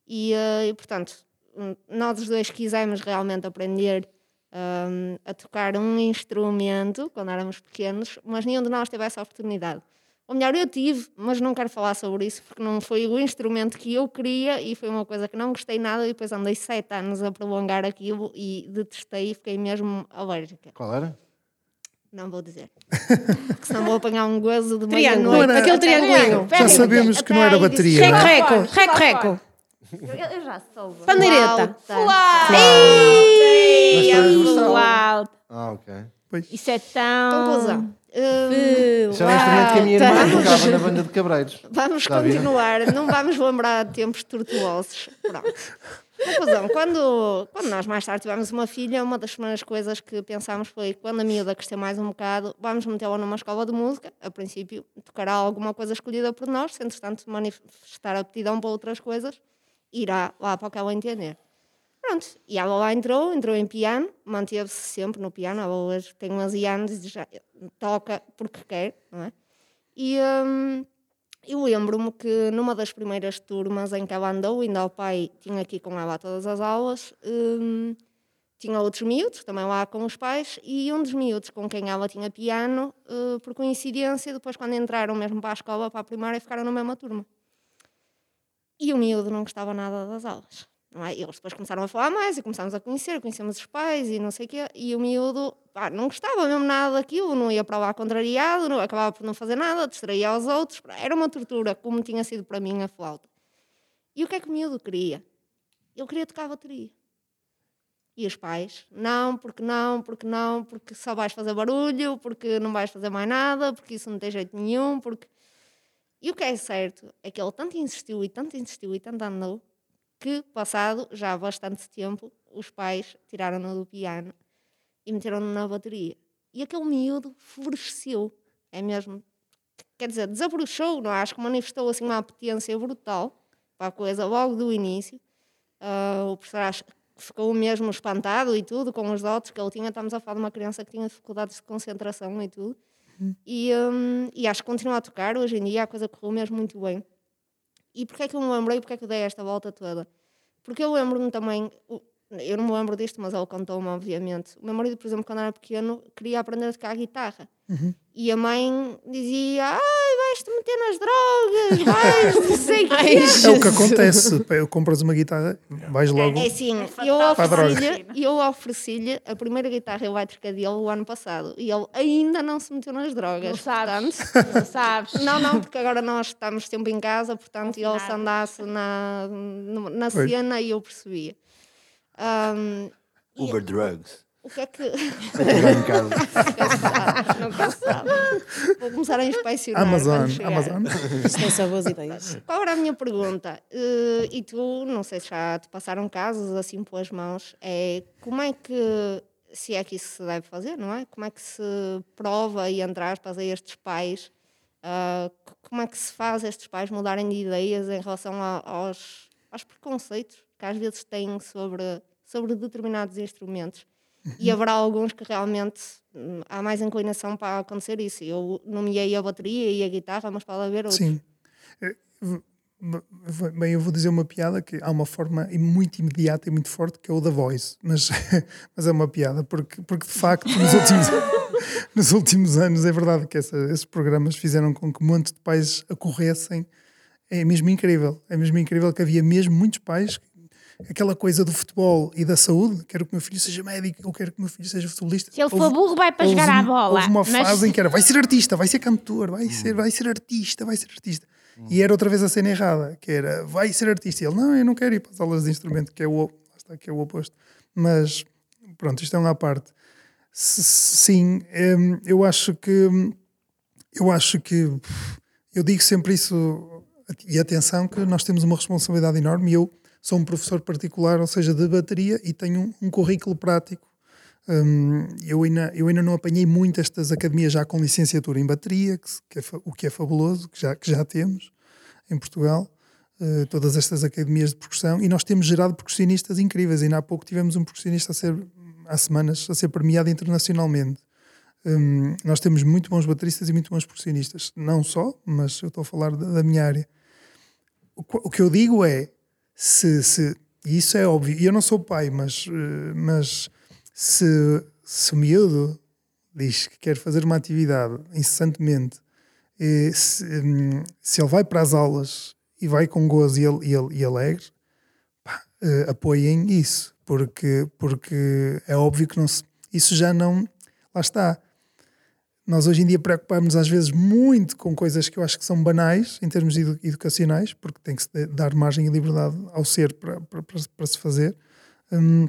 E, uh, e, portanto, nós os dois quisemos realmente aprender um, a tocar um instrumento quando éramos pequenos, mas nenhum de nós teve essa oportunidade. Ou melhor, eu tive, mas não quero falar sobre isso porque não foi o instrumento que eu queria e foi uma coisa que não gostei nada. E depois andei sete anos a prolongar aquilo e detestei e fiquei mesmo alérgica. Qual era? Não vou dizer. Porque senão vou apanhar um gozo de meia-noite. Era... Aquele triângulo. Já sabemos que não era bateria. Reco, reco, reco, reco. Eu, eu já soube. Pandeireta. Flauta. Flauta. Ah, ok. Isso é tão... Conclusão. Uh, Isso é um instrumento que a minha irmã tocava na banda de Cabreiros. Vamos Está continuar, não vamos lembrar de tempos tortuosos. Pronto. Conclusão, quando, quando nós mais tarde tivemos uma filha, uma das primeiras coisas que pensámos foi quando a miúda crescer mais um bocado, vamos metê-la numa escola de música, a princípio tocará alguma coisa escolhida por nós, se entretanto manifestar aptidão para outras coisas, irá lá para o que ela entender. Pronto, e ela lá entrou, entrou em piano, manteve-se sempre no piano, ela hoje tem 11 anos e já toca porque quer, não é? E... Um, eu lembro-me que numa das primeiras turmas em que ela andou, ainda o pai tinha aqui com ela todas as aulas, hum, tinha outros miúdos, também lá com os pais, e um dos miúdos com quem ela tinha piano, uh, por coincidência, depois quando entraram mesmo para a escola, para a primária, ficaram na mesma turma. E o miúdo não gostava nada das aulas. É? Eles depois começaram a falar mais e começámos a conhecer, conhecemos os pais e não sei o quê, e o miúdo pá, não gostava mesmo nada daquilo, não ia para lá contrariado, não, acabava por não fazer nada, distraía aos outros, era uma tortura, como tinha sido para mim a flauta. E o que é que o miúdo queria? Ele queria tocar a bateria. E os pais, não, porque não, porque não, porque só vais fazer barulho, porque não vais fazer mais nada, porque isso não tem jeito nenhum, porque... E o que é certo é que ele tanto insistiu e tanto insistiu e tanto andou, que, passado já bastante tempo, os pais tiraram-no do piano e meteram-no na bateria. E aquele miúdo floresceu, é mesmo, quer dizer, desabrochou, não é? acho que manifestou assim uma apetência brutal para a coisa logo do início. Uh, o professor ficou mesmo espantado e tudo com os dotes que ele tinha. Estamos a falar de uma criança que tinha dificuldades de concentração e tudo. Hum. E, um, e acho que continua a tocar hoje em dia, a coisa correu mesmo muito bem. E porquê é que eu me lembrei, porquê é que eu dei esta volta toda? Porque eu lembro-me também, eu não me lembro disto, mas ele contou-me, obviamente. O meu marido, por exemplo, quando era pequeno, queria aprender a tocar guitarra. Uhum. E a mãe dizia: Ai, vais-te meter nas drogas, vais, não sei que. É o que acontece. Compras uma guitarra, vais logo. É, é assim, é eu ofereci-lhe eu ofereci a primeira guitarra elétrica dele o ano passado e ele ainda não se meteu nas drogas. Não sabes. Portanto, não sabes. Não, não, porque agora nós estamos sempre em casa, portanto, ele se andasse na, na cena e eu percebia. Um, Uber drugs. O que é que. sabe. Vou começar a inspecionar. Amazon. Amazon. Isto são boas ideias. Qual era a minha pergunta? Uh, e tu, não sei se já te passaram casos assim pelas mãos, é como é que. Se é que isso se deve fazer, não é? Como é que se prova e entre aspas a estes pais? Uh, como é que se faz estes pais mudarem de ideias em relação a, aos, aos preconceitos que às vezes têm sobre, sobre determinados instrumentos? E haverá alguns que realmente hum, há mais inclinação para acontecer isso. Eu nomeei a bateria e a guitarra, mas pode haver outros. Sim. Eh, bem, eu vou dizer uma piada que há uma forma muito imediata e muito forte que é o da voz, mas, mas é uma piada, porque, porque de facto nos últimos, nos últimos anos é verdade que essa, esses programas fizeram com que um monte de pais acorressem. É mesmo incrível, é mesmo incrível que havia mesmo muitos pais aquela coisa do futebol e da saúde, quero que o meu filho seja médico, ou quero que o meu filho seja futebolista. Se ele for burro, vai para jogar a bola. Houve uma mas... fase em que era, vai ser artista, vai ser cantor, vai ser, vai ser artista, vai ser artista. E era outra vez a cena errada, que era, vai ser artista. E ele, não, eu não quero ir para as aulas de instrumento, que é o, está, que é o oposto. Mas, pronto, isto é uma parte. Sim, hum, eu acho que, eu acho que, eu digo sempre isso, e atenção que nós temos uma responsabilidade enorme e eu sou um professor particular, ou seja, de bateria, e tenho um, um currículo prático. Um, eu, ainda, eu ainda não apanhei muito estas academias já com licenciatura em bateria, que, que é, o que é fabuloso, que já, que já temos em Portugal. Uh, todas estas academias de percussão, e nós temos gerado percussionistas incríveis. Ainda há pouco tivemos um percussionista a ser, há semanas, a ser premiado internacionalmente. Um, nós temos muito bons bateristas e muito bons percussionistas. Não só, mas eu estou a falar da, da minha área. O, o, que eu digo é, se, se isso é óbvio, e eu não sou pai, mas, eh, mas se, se o miúdo diz que quer fazer uma atividade incessantemente, e se, hum, se ele vai para as aulas e vai com gozo e, ele, e, ele, e alegre, pá, uh, apoiem isso, porque, porque é óbvio que não se, isso já não. Lá está nós hoje em dia preocupamos às vezes muito com coisas que eu acho que são banais em termos educacionais, porque tem que se dar margem e liberdade ao ser para, para, para, para se fazer. Hum,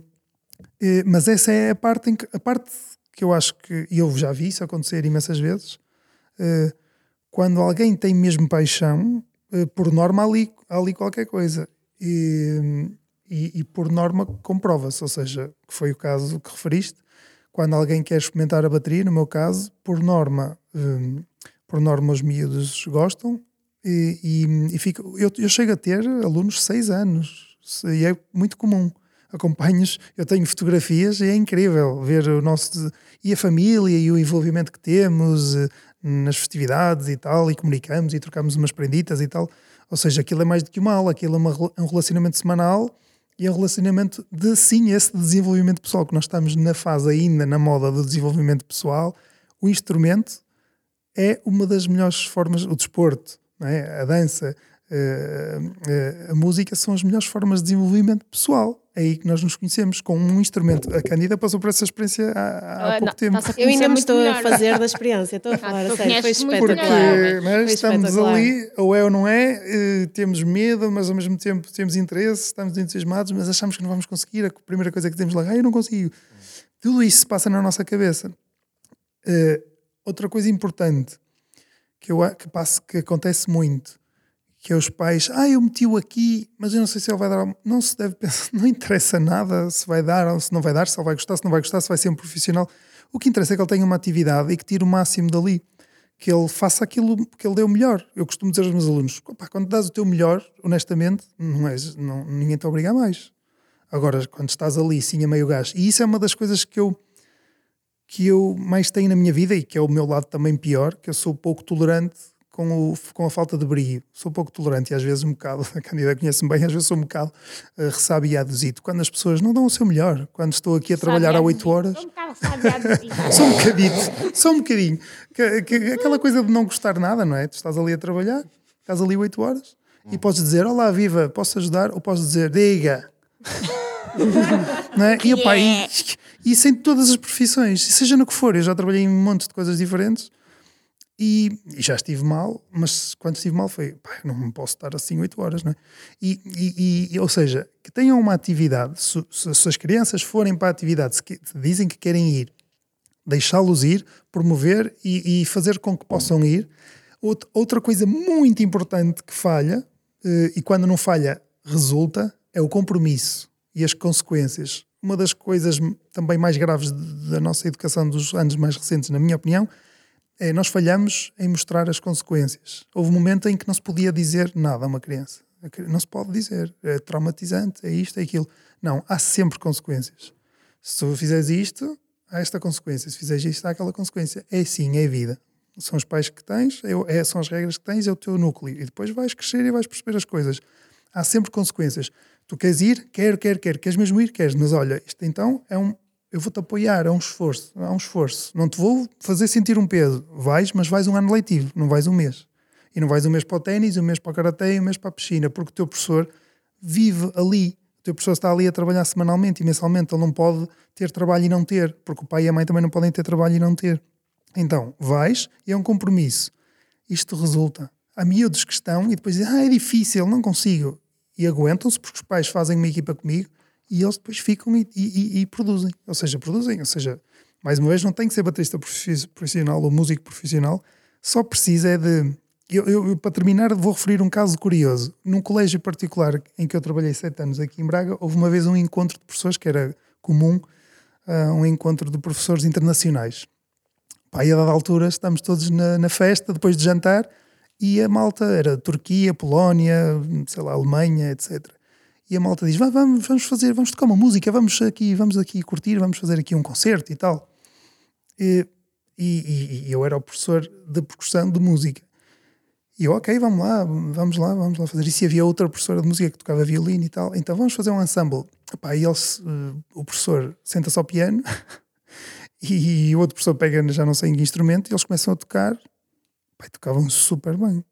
mas essa é a parte, em que, a parte que eu acho que, e eu já vi isso acontecer imensas vezes, uh, quando alguém tem mesmo paixão, uh, por norma há ali, ali qualquer coisa. E, e, e por norma comprova-se, ou seja, que foi o caso que referiste, quando alguém quer experimentar a bateria, no meu caso, por norma, um, por norma os miúdos gostam e, e, e fica, eu, eu chego a ter alunos de 6 anos e é muito comum. Acompanhos, eu tenho fotografias e é incrível ver o nosso e a família e o envolvimento que temos eh, nas festividades e tal, e comunicamos e trocamos umas prenditas e tal. Ou seja, aquilo é mais do que uma aula, aquilo é um relacionamento semanal e é um relacionamento de sim esse desenvolvimento pessoal, que nós estamos na fase ainda, na moda do desenvolvimento pessoal, o instrumento é uma das melhores formas, o desporto, é? a dança, a música são as melhores formas de desenvolvimento pessoal. É aí que nós nos conhecemos com um instrumento. A Cândida passou por essa experiência há, há pouco não, tempo. Eu ainda me estou melhor. a fazer da experiência, estou a falar a sério, foi espetacular. Porque né, estamos ali, ou é ou não é, eh, temos medo, mas ao mesmo tempo temos interesse, estamos entusiasmados, mas achamos que não vamos conseguir. A primeira coisa que temos lá, ah, eu não consigo. Tudo isso se passa na nossa cabeça. Uh, outra coisa importante que, eu, que, passa, que acontece muito que é os pais, ah, eu meti-o aqui, mas eu não sei se ele vai dar. Não se deve pensar, não interessa nada se vai dar ou se não vai dar, se ele vai gostar, se não vai gostar, se vai ser um profissional. O que interessa é que ele tenha uma atividade e que tire o máximo dali, que ele faça aquilo que ele deu melhor. Eu costumo dizer aos meus alunos: quando dás o teu melhor, honestamente, não és, não, ninguém te obriga mais. Agora, quando estás ali, sim, a meio gás, e isso é uma das coisas que eu que eu mais tenho na minha vida e que é o meu lado também pior, que eu sou pouco tolerante com, o, com a falta de brilho. Sou pouco tolerante e às vezes um bocado, a candidata conhece-me bem, às vezes sou um bocado uh, ressabiadozito. Quando as pessoas não dão o seu melhor, quando estou aqui a trabalhar há 8 horas. Sou um bocado Só um bocadinho, um. Que, que, aquela coisa de não gostar nada, não é? Tu estás ali a trabalhar, estás ali 8 horas e podes dizer: Olá, viva, posso ajudar? Ou podes dizer: Diga. não é? E, opa, e, e isso em todas as profissões, seja no que for, eu já trabalhei em um monte de coisas diferentes e, e, já estive mal, mas quando estive mal foi, pá, não posso estar assim 8 horas, não é? E, e, e, ou seja, que tenham uma atividade, se, se, se as crianças forem para a atividade, se, que, dizem que querem ir, deixá-los ir, promover e, fazer com que possam ir. Outra coisa muito importante que falha, eh, e quando não falha resulta, é o compromisso e as consequências. Uma das coisas também mais graves da nossa educação dos anos mais recentes, na minha opinião, é nós falhamos em mostrar as consequências. Houve um momento em que não se podia dizer nada a uma criança. Não se pode dizer. É traumatizante, é isto, é aquilo. Não, há sempre consequências. Se tu fizeres isto, há esta consequência. Se fizeres isto, há aquela consequência. É assim, é vida. São os pais que tens, é, é, são as regras que tens, é o teu núcleo. E depois vais crescer e vais perceber as coisas. Há sempre consequências. Tu queres ir? Quero, quero, quero. Queres mesmo ir? Queres. Mas olha, isto então é um, eu vou-te apoiar, é um esforço, é um esforço. Não te vou fazer sentir um peso. Vais, mas vais um ano letivo, não vais um mês. E não vais um mês para o ténis, um mês para o karatê, um mês para a piscina, porque o teu professor vive ali. O teu professor está ali a trabalhar semanalmente e mensalmente. Ele não pode ter trabalho e não ter, porque o pai e a mãe também não podem ter trabalho e não ter. Então, vais e é um compromisso. Isto resulta. Há miúdos que estão e depois dizem, ah, é difícil, não consigo. E aguentam-se porque os pais fazem uma equipa comigo e eles depois ficam e, e, e, produzem. Ou seja, produzem. Ou seja, mais uma vez, não tem que ser baterista profissional ou músico profissional, só precisa é de. Eu, eu, para terminar, vou referir um caso curioso. Num colégio particular em que eu trabalhei sete anos aqui em Braga, houve uma vez um encontro de professores que era comum, uh, um encontro de professores internacionais. Pá, e a dada altura estamos todos na, na festa, depois de jantar, e a malta era Turquia, Polónia, sei lá, Alemanha, etc e a malta diz: vamos, vamos fazer, vamos tocar uma música, vamos aqui, vamos aqui curtir, vamos fazer aqui um concerto e tal. E, e, e eu era o professor de percussão de música. E eu, ok, vamos lá, vamos lá, vamos lá fazer. E havia outra professora de música que tocava violino e tal. Então vamos fazer um ensemble. Epá, e ele, uh, o professor senta-se ao piano e, o outro professor pega, já não sei em que instrumento, e eles começam a tocar. Epá, tocavam super bem.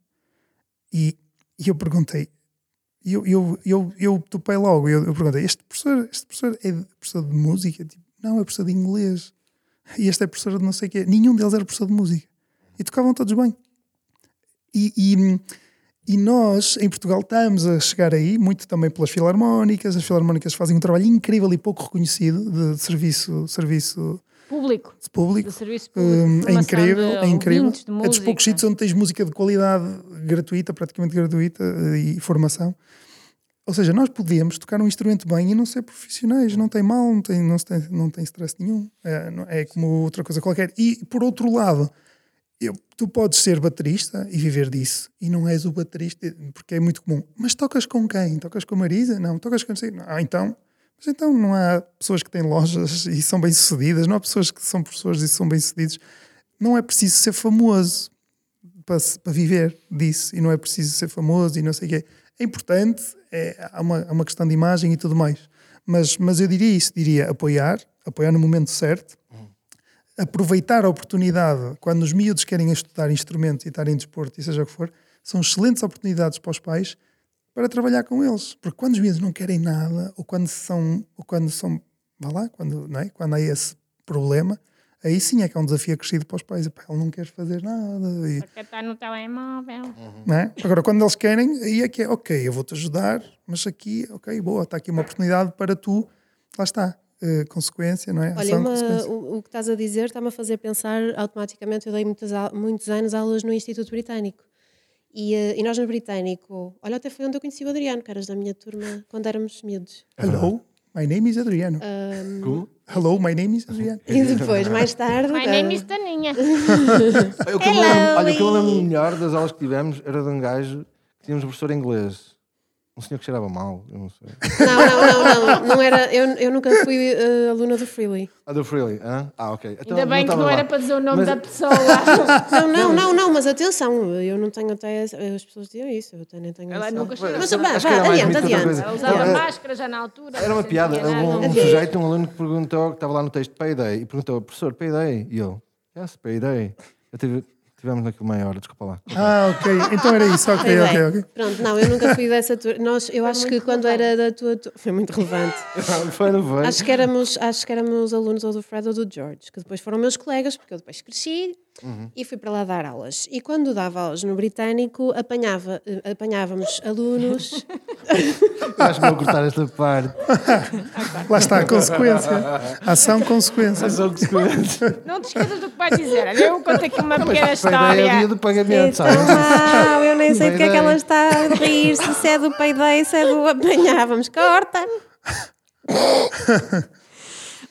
E, e eu perguntei: e eu, eu, eu, eu topei logo, eu, eu perguntei, este professor, este professor é professor de música? Tipo, não, é professor de inglês. E este é professor de não sei o quê. Nenhum deles era professor de música. E tocavam todos bem. E, e, e, nós, em Portugal, estamos a chegar aí, muito também pelas filarmónicas. As filarmónicas fazem um trabalho incrível e pouco reconhecido de serviço, serviço público. público. De serviço público. é incrível, é incrível. É dos poucos sítios onde tens música de qualidade gratuita, praticamente gratuita, eh, e formação. Ou seja, nós podemos tocar um instrumento bem e não ser profissionais, não tem mal, não tem, não tem, não tem stress nenhum. É, é como outra coisa qualquer. E por outro lado, eu, tu podes ser baterista e viver disso, e não és o baterista, porque é muito comum. Mas tocas com quem? Tocas com a Marisa? Não, tocas com. Ah, então. Mas então não há pessoas que têm lojas e são bem-sucedidas, não há pessoas que são professores e são bem-sucedidos. Não é preciso ser famoso para, para viver disso, e não é preciso ser famoso e não sei o quê é importante, é, há, uma, há uma questão de imagem e tudo mais. Mas, mas eu diria isso, diria apoiar, apoiar no momento certo, aproveitar a oportunidade quando os miúdos querem estudar instrumentos e estarem em desporto e seja o que for, são excelentes oportunidades para os pais para trabalhar com eles. Porque quando os miúdos não querem nada, ou quando são, ou quando são, vá lá, quando, não é? quando há esse problema, aí sim é que é um desafio acrescido para os pais. Epá, ele não quer fazer nada. E... Porque está no telemóvel. Uhum. Não é? Agora, quando eles querem, aí é que é, ok, eu vou-te ajudar, mas aqui, ok, boa, está aqui uma oportunidade para tu, lá está, uh, consequência, não é? Olha, uma, o, o, que estás a dizer está-me a fazer pensar automaticamente, eu dei muitas, muitos anos aulas no Instituto Britânico. E, uh, e nós no Britânico, olha, até foi onde eu conheci o Adriano, que eras da minha turma, quando éramos miúdos. Hello? My name is Adriano. Um, Hello, my name is Adriano. E depois, mais tarde. My name is Taninha. olha, o que Hello, olha, o que eu lembro melhor das aulas que tivemos era de um gajo que tínhamos um professor inglês. Um senhor que cheirava mal, eu não sei. Não, não, não, não. não era, eu, eu nunca fui uh, aluna do Freely. Ah, do Freely? Ah, ah ok. Então, Ainda bem que não lá. era para dizer o nome mas... da pessoa. não, não, não, não, mas atenção, eu não tenho até. As pessoas diziam isso, eu até nem tenho. Ela nunca Mas vá, vá, adiante, adiante. Ela usava não, máscara já na altura. Era uma piada. Um, um sujeito, um aluno que perguntou, que estava lá no texto Payday, e perguntou, professor, Payday? E eu, yes, Payday. Eu tive Tivemos naquilo meia hora, desculpa lá. Ah, ok. Então era isso, ok, ok, ok. Pronto, não, eu nunca fui dessa turma. Nós, eu acho que relevante. quando era da tua turma. Foi muito relevante. foi, não foi? Acho que, éramos, acho que éramos alunos ou do Fred ou do George, que depois foram meus colegas, porque eu depois cresci uhum. e fui para lá dar aulas. E quando dava aulas no Britânico, apanhava, eh, apanhávamos alunos. Acho que vou cortar esta parte. Lá está a consequência. Ação, consequência. Ação, consequência. Não te esqueças do que vais dizer. Eu conto aqui uma pequena história. É o dia do pagamento, então, Não, eu nem sei porque é que ela está a rir-se, se é do payday, se é do apanhávamos. Corta!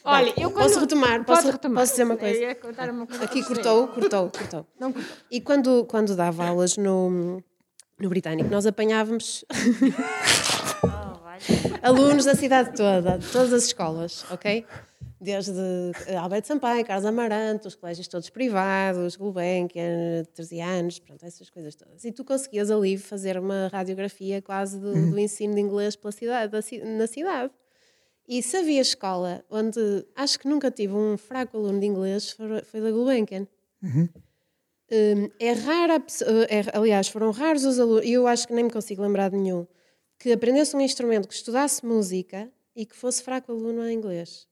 Olha, eu quando... Posso retomar? Posso, retomar. posso dizer uma coisa? uma coisa Aqui cortou, cortou, cortou. Não cortou. E quando, quando dava aulas no, no Britânico, nós apanhávamos alunos da cidade toda, de todas as escolas, ok? Desde Alberto Sampaio, Carlos Amaranto, os colégios todos privados, Gulbenkian, Terzianos, pronto, essas coisas todas. E tu conseguias ali fazer uma radiografia quase do, do ensino de inglês pela cidade, da, na cidade. E se havia escola onde acho que nunca tive um fraco aluno de inglês, foi, da Gulbenkian. Uhum. Um, é rara, é, aliás, foram raros os alunos, e eu acho que nem me consigo lembrar de nenhum, que aprendesse um instrumento, que estudasse música e que fosse fraco aluno em inglês.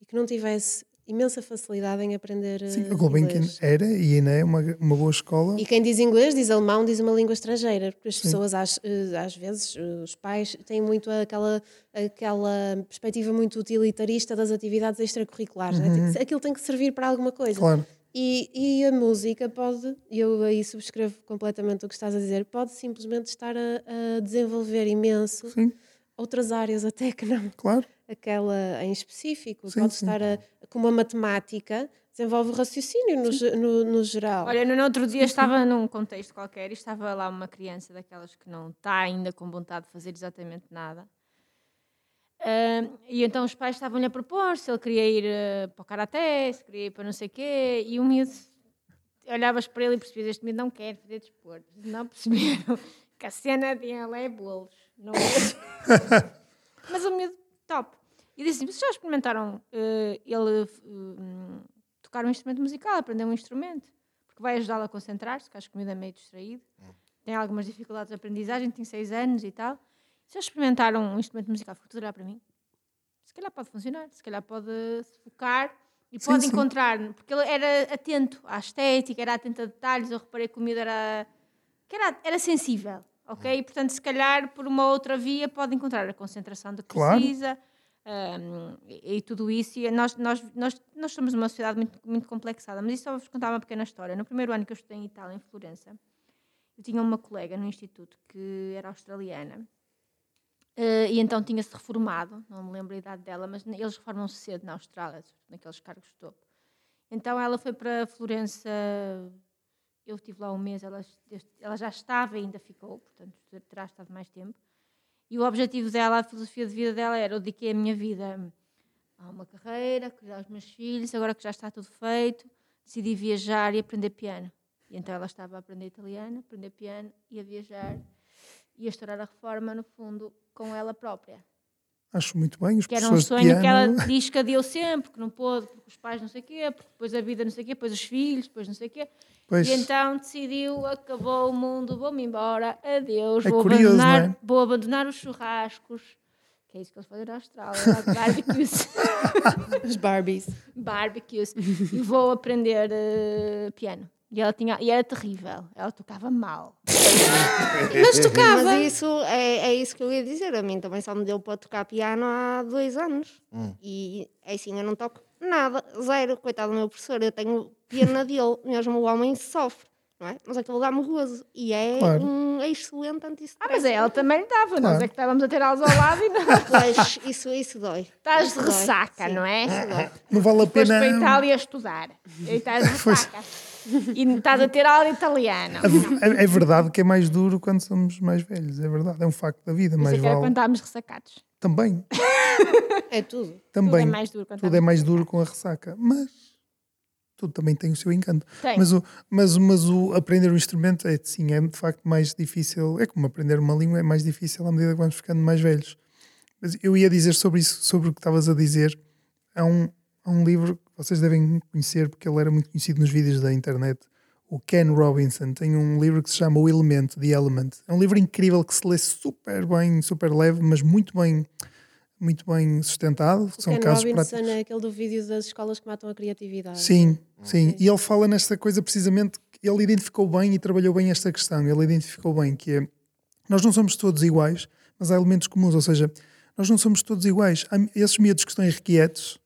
E que não tivesse imensa facilidade em aprender Sim, a Gulbenkian inglês. era e ainda é uma, uma boa escola. E quem diz inglês, diz alemão, diz uma língua estrangeira, porque as Sim. pessoas, às, eh, às vezes, eh, os pais têm muito aquela, aquela perspectiva muito utilitarista das atividades extracurriculares. Né? Uhum. Né? Aquilo tem que servir para alguma coisa. Claro. E, e a música pode, e eu aí subscrevo completamente o que estás a dizer, pode simplesmente estar a, a desenvolver imenso Sim. outras áreas até que não. Claro aquela em específico, sim, pode sim. estar a, como a matemática desenvolve o raciocínio no, no, no, geral. Olha, no outro dia estava num contexto qualquer e estava lá uma criança daquelas que não está ainda com vontade de fazer exatamente nada. Uh, e então os pais estavam-lhe a propor se ele queria ir uh, para o karaté, se queria ir para não sei o quê, e o miúdo olhavas para ele e percebias: este miúdo não quer fazer desporto. Não perceberam que a cena dele é bolos, não é? Mas o miúdo top. E disse assim, vocês já experimentaram uh, ele uh, tocar um instrumento musical, aprender um instrumento? Porque vai ajudá-lo a concentrar-se, porque acho que o é meio distraído. Hum. Tem algumas dificuldades de aprendizagem, tem seis anos e tal. Se já experimentaram um instrumento musical, ficou tudo olhar para mim. Se calhar pode funcionar, se calhar pode se focar e sim, pode sim. encontrar, porque ele era atento à estética, era atento a detalhes, eu reparei que o miúdo era, que era, era sensível ok? E, portanto, se calhar por uma outra via pode encontrar a concentração de que claro. precisa um, e, e, tudo isso. E nós, nós, nós, nós somos uma sociedade muito, muito complexada, mas isso só vos contar uma pequena história. No primeiro ano que eu estudei em Itália, em Florença, eu tinha uma colega no instituto que era australiana. Uh, e então tinha-se reformado, não me lembro a idade dela, mas eles reformam-se cedo na Austrália, naqueles cargos de topo. Então ela foi para Florença eu estive lá um mês, ela, ela já estava e ainda ficou, portanto terá estado mais tempo. E o objetivo dela, a filosofia de vida dela era: eu dediquei a minha vida a uma carreira, cuidar dos meus filhos, agora que já está tudo feito, decidi viajar e aprender piano. E então ela estava a aprender italiano, aprender piano e a viajar e a estourar a reforma, no fundo, com ela própria. Acho muito bem. As que era um sonho que ela diz que adiou sempre, que não pôde, porque os pais não sei o quê, porque depois a vida não sei o quê, depois os filhos, depois não sei o quê. Pois. E então decidiu, acabou o mundo, vou-me embora, adeus, é vou, curioso, abandonar, é? vou abandonar os churrascos, que é isso que eles fazem na Austrália, barbecues. os Barbies. Barbecues. e vou aprender uh, piano. E ela tinha, e era terrível, ela tocava mal. Mas tocava. Mas isso é, é isso que eu ia dizer. A mim também só me deu para tocar piano há dois anos. Hum. E é assim, eu não toco nada, zero. Coitado do meu professor, eu tenho pena dele, mesmo o homem sofre. Não é? Mas aquilo dá-me gozo e é claro. um excelente antisstress. Ah, mas é, ela também estava, claro. nós é que estávamos a ter aulas ao lado e não. Pois, isso, isso dói. Estás de ressaca, não é? Não vale a pena. Depois para a Itália estudar. E estás de ressaca. E estás a ter aula de italiano. É, é, verdade que é mais duro quando somos mais velhos, é verdade, é um facto da vida. Mais vale... quando estamos ressacados. Também. é tudo. Também. Tudo é mais duro, tudo é mais duro com a ressaca. Mas tudo também tem o seu encanto. Tem. Mas, o, mas, mas o aprender um instrumento é sim, é de facto mais difícil. É como aprender uma língua, é mais difícil à medida que vamos ficando mais velhos. Mas eu ia dizer sobre isso, sobre o que estavas a dizer. Há um, há um livro vocês devem conhecer, porque ele era muito conhecido nos vídeos da internet. O Ken Robinson tem um livro que se chama O Elemento, The Element. É um livro incrível que se lê super bem, super leve, mas muito bem muito bem sustentado. O São Ken casos Robinson práticos. é aquele do vídeo das escolas que matam a criatividade. Sim, sim. E ele fala nesta coisa precisamente, ele identificou bem e trabalhou bem esta questão. Ele identificou bem que é, nós não somos todos iguais, mas há elementos comuns, ou seja, nós não somos todos iguais. Há esses medos que estão irrequietos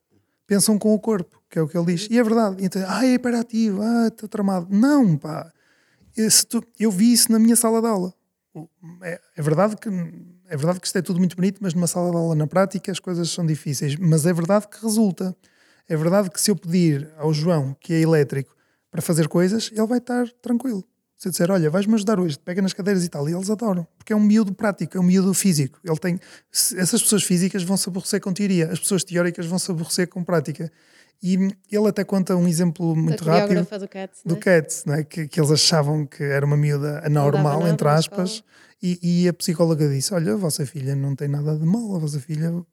pensam com o corpo, que é o que ele diz. E é verdade. Então, ah, é hiperativo, ah, está tramado. Não, pá. Tu, eu vi isso na minha sala de aula. É, é, verdade que é verdade que isto é tudo muito bonito, mas numa sala de aula na prática as coisas são difíceis. Mas é verdade que resulta. É verdade que se eu pedir ao João, que é elétrico, para fazer coisas, ele vai estar tranquilo. Se eu disser, olha, vais-me ajudar hoje, pega nas cadeiras e tal, e eles adoram, porque é um miúdo prático, é um miúdo físico. Ele tem, essas pessoas físicas vão se aborrecer com teoria, as pessoas teóricas vão se aborrecer com prática. E ele até conta um exemplo muito rápido do Cats, do Cats né? que, que eles achavam que era uma miúda anormal, entre aspas, e, e, a psicóloga disse: Olha, a vossa filha não tem nada de mal, a vossa filha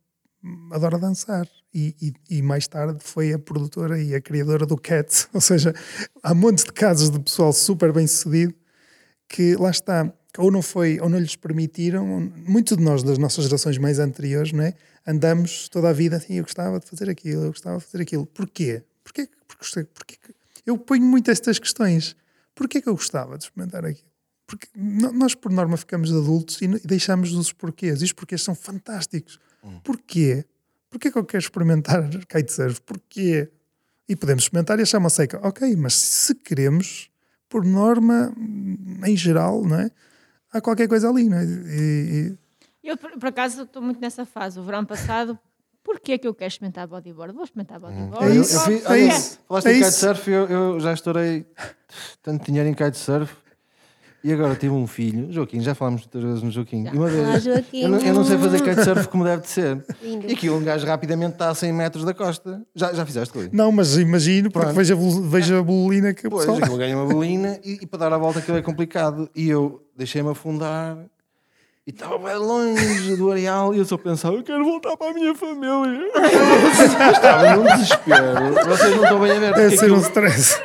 adora dançar. E, e, e, mais tarde foi a produtora e a criadora do Cats. Ou seja, há montes de casos de pessoal super bem sucedido que lá está, ou não foi, ou não lhes permitiram. Muitos de nós, das nossas gerações mais anteriores, não é? andamos toda a vida assim: eu gostava de fazer aquilo, eu gostava de fazer aquilo. Porquê? Porquê, porquê, porquê, eu ponho muito estas questões. Porquê que eu gostava de experimentar aquilo? Porque nós, por norma, ficamos adultos e deixamos os porquês. E os porquês são fantásticos. Hum. Porquê? Porquê que eu quero experimentar kitesurf? Porquê? E podemos experimentar e achar uma seca. Ok, mas se queremos, por norma, em geral, não é? há qualquer coisa ali. Não é? E, e... Eu, por, por acaso, estou muito nessa fase. O verão passado Porquê que eu quero experimentar bodyboard? Vou experimentar hum. bodyboard. É isso, eu, eu, é isso. Falaste é em kitesurf, eu, eu já estourei tanto dinheiro em kitesurf e agora tive um filho, Joaquim, já falámos muitas vezes no Joaquim. Já. uma vez, Olá, Joaquim. Eu, não, eu não sei fazer kitesurf como deve de ser. Lindo. E aqui um gajo rapidamente está a 100 metros da costa. Já, já fizeste, Rui? Não, mas imagino, porque vejo a, vejo a bolina que pois, pessoal... aquilo ganha uma bolina e, e, para dar a volta aquilo é complicado. E eu deixei-me afundar e estava bem longe do areal e eu só pensava, eu quero voltar para a minha família. estava num desespero. Vocês não estão bem a ver. Deve ser um stress.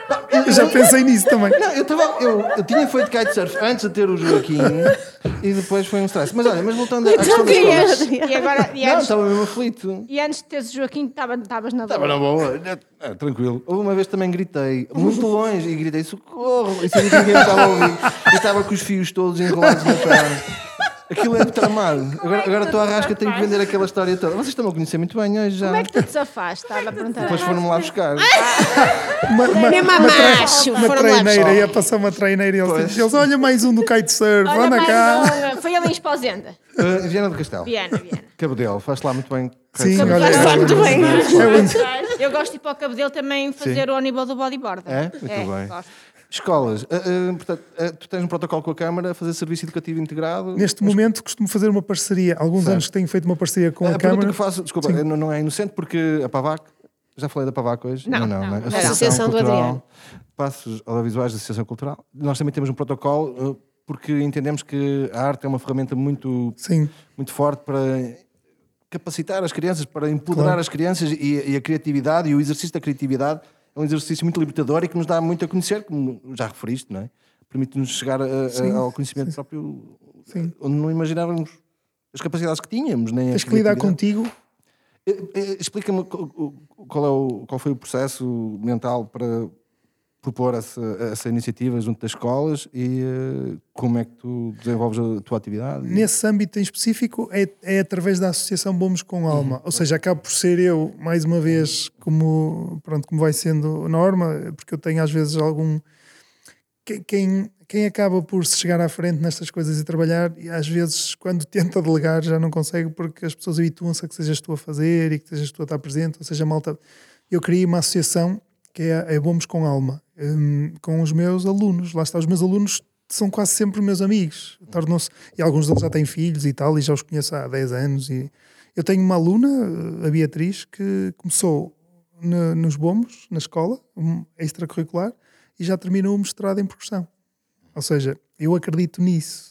Eu já pensei nisso também. Não, eu, tava, eu, eu tinha feito kitesurf antes de ter o Joaquim e depois foi um stress. Mas olha, mas voltando à questão das escolas. E agora, e antes, não, estava mesmo aflito. E antes de teres o Joaquim, estavas na boa. Estava na boa, é, tranquilo. Uma vez também gritei, muito longe, e gritei socorro. E sabia que ninguém estava a ouvir. E estava com os fios todos enrolados na perna. Aquilo é tramado. Agora, agora estou à rasca, tenho que vender aquela história toda. Vocês estão a conhecer muito bem hoje já. Como é que tu te safaste? Estava a perguntar. Depois foram-me lá buscar. uma, uma, uma, macho, uma treineira, ia passar uma treineira e eles, eles olha mais um do kitesurf, anda cá. Um. Foi ali em Esposenda. Uh, Viana do Castelo. Viana, Viana. Cabedelo, faz lá muito bem. Sim, olha, faz lá muito bem. É Eu gosto de ir para o Cabedelo também fazer Sim. o nível do bodyboard. É? Muito é, bem. Gosto. Escolas, uh, uh, portanto, uh, tu tens um protocolo com a Câmara, fazer serviço educativo integrado. Neste mas... momento costumo fazer uma parceria, alguns certo. anos que tenho feito uma parceria com a, a Câmara. Que faço, desculpa, não, não é inocente porque a PAVAC, já falei da PAVAC hoje? Não, não, não. não. É? Associação, Associação do Adriano. Passos audiovisuais da Associação Cultural. Nós também temos um protocolo porque entendemos que a arte é uma ferramenta muito, Sim. muito forte para capacitar as crianças, para empoderar claro. as crianças e, e a criatividade e o exercício da criatividade é um exercício muito libertador e que nos dá muito a conhecer, como já referiste, não é? Permite-nos chegar a, a, ao conhecimento sim. próprio sim. onde não imaginávamos as capacidades que tínhamos. Nem Tens que lidar contigo. Explica-me qual, é o, qual foi o processo mental para propor essa, essa iniciativa junto das escolas e uh, como é que tu desenvolves a tua atividade? Nesse âmbito em específico é, é através da Associação Bomos com Alma, uhum. ou seja, acabo por ser eu, mais uma vez, como, pronto, como vai sendo norma, porque eu tenho às vezes algum... Quem, quem acaba por se chegar à frente nestas coisas e trabalhar, e às vezes quando tenta delegar já não consegue porque as pessoas habituam-se a que sejas tu a fazer e que sejas tu a estar presente, ou seja, malta... Eu criei uma associação que é, é Bombos com Alma, um, com os meus alunos. Lá está, os meus alunos são quase sempre meus amigos. Tornam-se, e alguns deles já têm filhos e tal, e já os conheço há 10 anos. E eu tenho uma aluna, a Beatriz, que começou no, nos bombos, na escola, um extracurricular, e já terminou o mestrado em percussão. Ou seja, eu acredito nisso.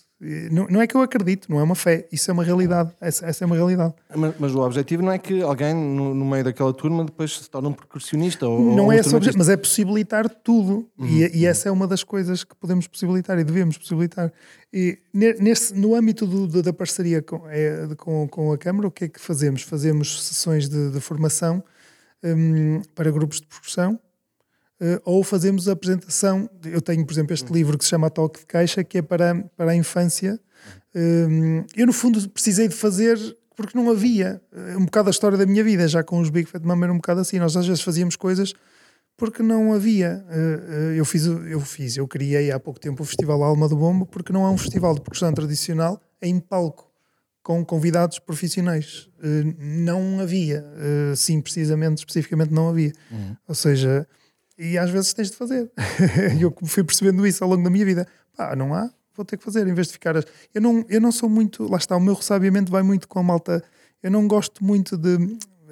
Não, não é que eu acredito, não é uma fé, isso é uma realidade. Essa, essa é uma realidade. Mas, mas, o objetivo não é que alguém no, no, meio daquela turma depois se torne um percussionista ou, Não ou é esse objetivo, mas é possibilitar tudo. Uhum. E, e, essa é uma das coisas que podemos possibilitar e devemos possibilitar. E nesse, no âmbito do, da parceria com, é, com, com, a Câmara, o que é que fazemos? Fazemos sessões de, de formação um, para grupos de percussão uh, ou fazemos a apresentação. Eu tenho, por exemplo, este livro que se chama Toque de Caixa, que é para, para a infância. Um, eu, no fundo, precisei de fazer porque não havia eh, um bocado a história da minha vida, já com os Big Fat Mama era um bocado assim. Nós às vezes fazíamos coisas porque não havia. Uh, eu fiz, eu fiz, eu criei há pouco tempo o Festival Alma do Bombo porque não é um festival de percussão tradicional em palco com convidados profissionais. Não havia, sim, precisamente, especificamente não havia. Uhum. Ou seja, e às vezes tens de fazer. eu fui percebendo isso ao longo da minha vida. Pá, não há, vou ter que fazer, em vez de ficar. Eu não, eu não sou muito. Lá está, o meu ressabiamento vai muito com a malta. Eu não gosto muito de,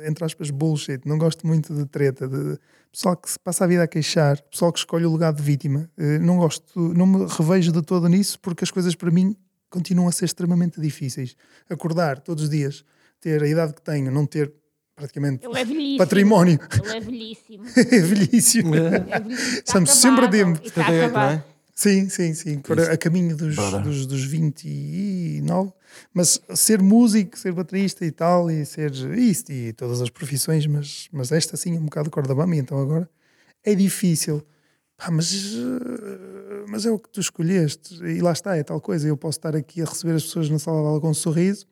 entre aspas, bullshit. Não gosto muito de treta, de pessoal que se passa a vida a queixar, pessoal que escolhe o lugar de vítima. Eh, não gosto, não me revejo de todo nisso porque as coisas para mim continuam a ser extremamente difíceis. Acordar todos os dias, ter a idade que tenho, não ter praticamente Ele é velhíssimo. património. Ele é velhíssimo. é velhíssimo. É velhíssimo. Estamos sempre a tempo. Está acabado. Sim, sim, sim. Para, a caminho dos, dos, dos 29. Mas ser músico, ser baterista e tal, e ser isto e todas as profissões, mas, mas esta sim é um bocado corda bamba, então agora é difícil. Pá, mas, mas é o que tu escolheste, e lá está, é tal coisa. Eu posso estar aqui a receber as pessoas na sala de aula com um sorriso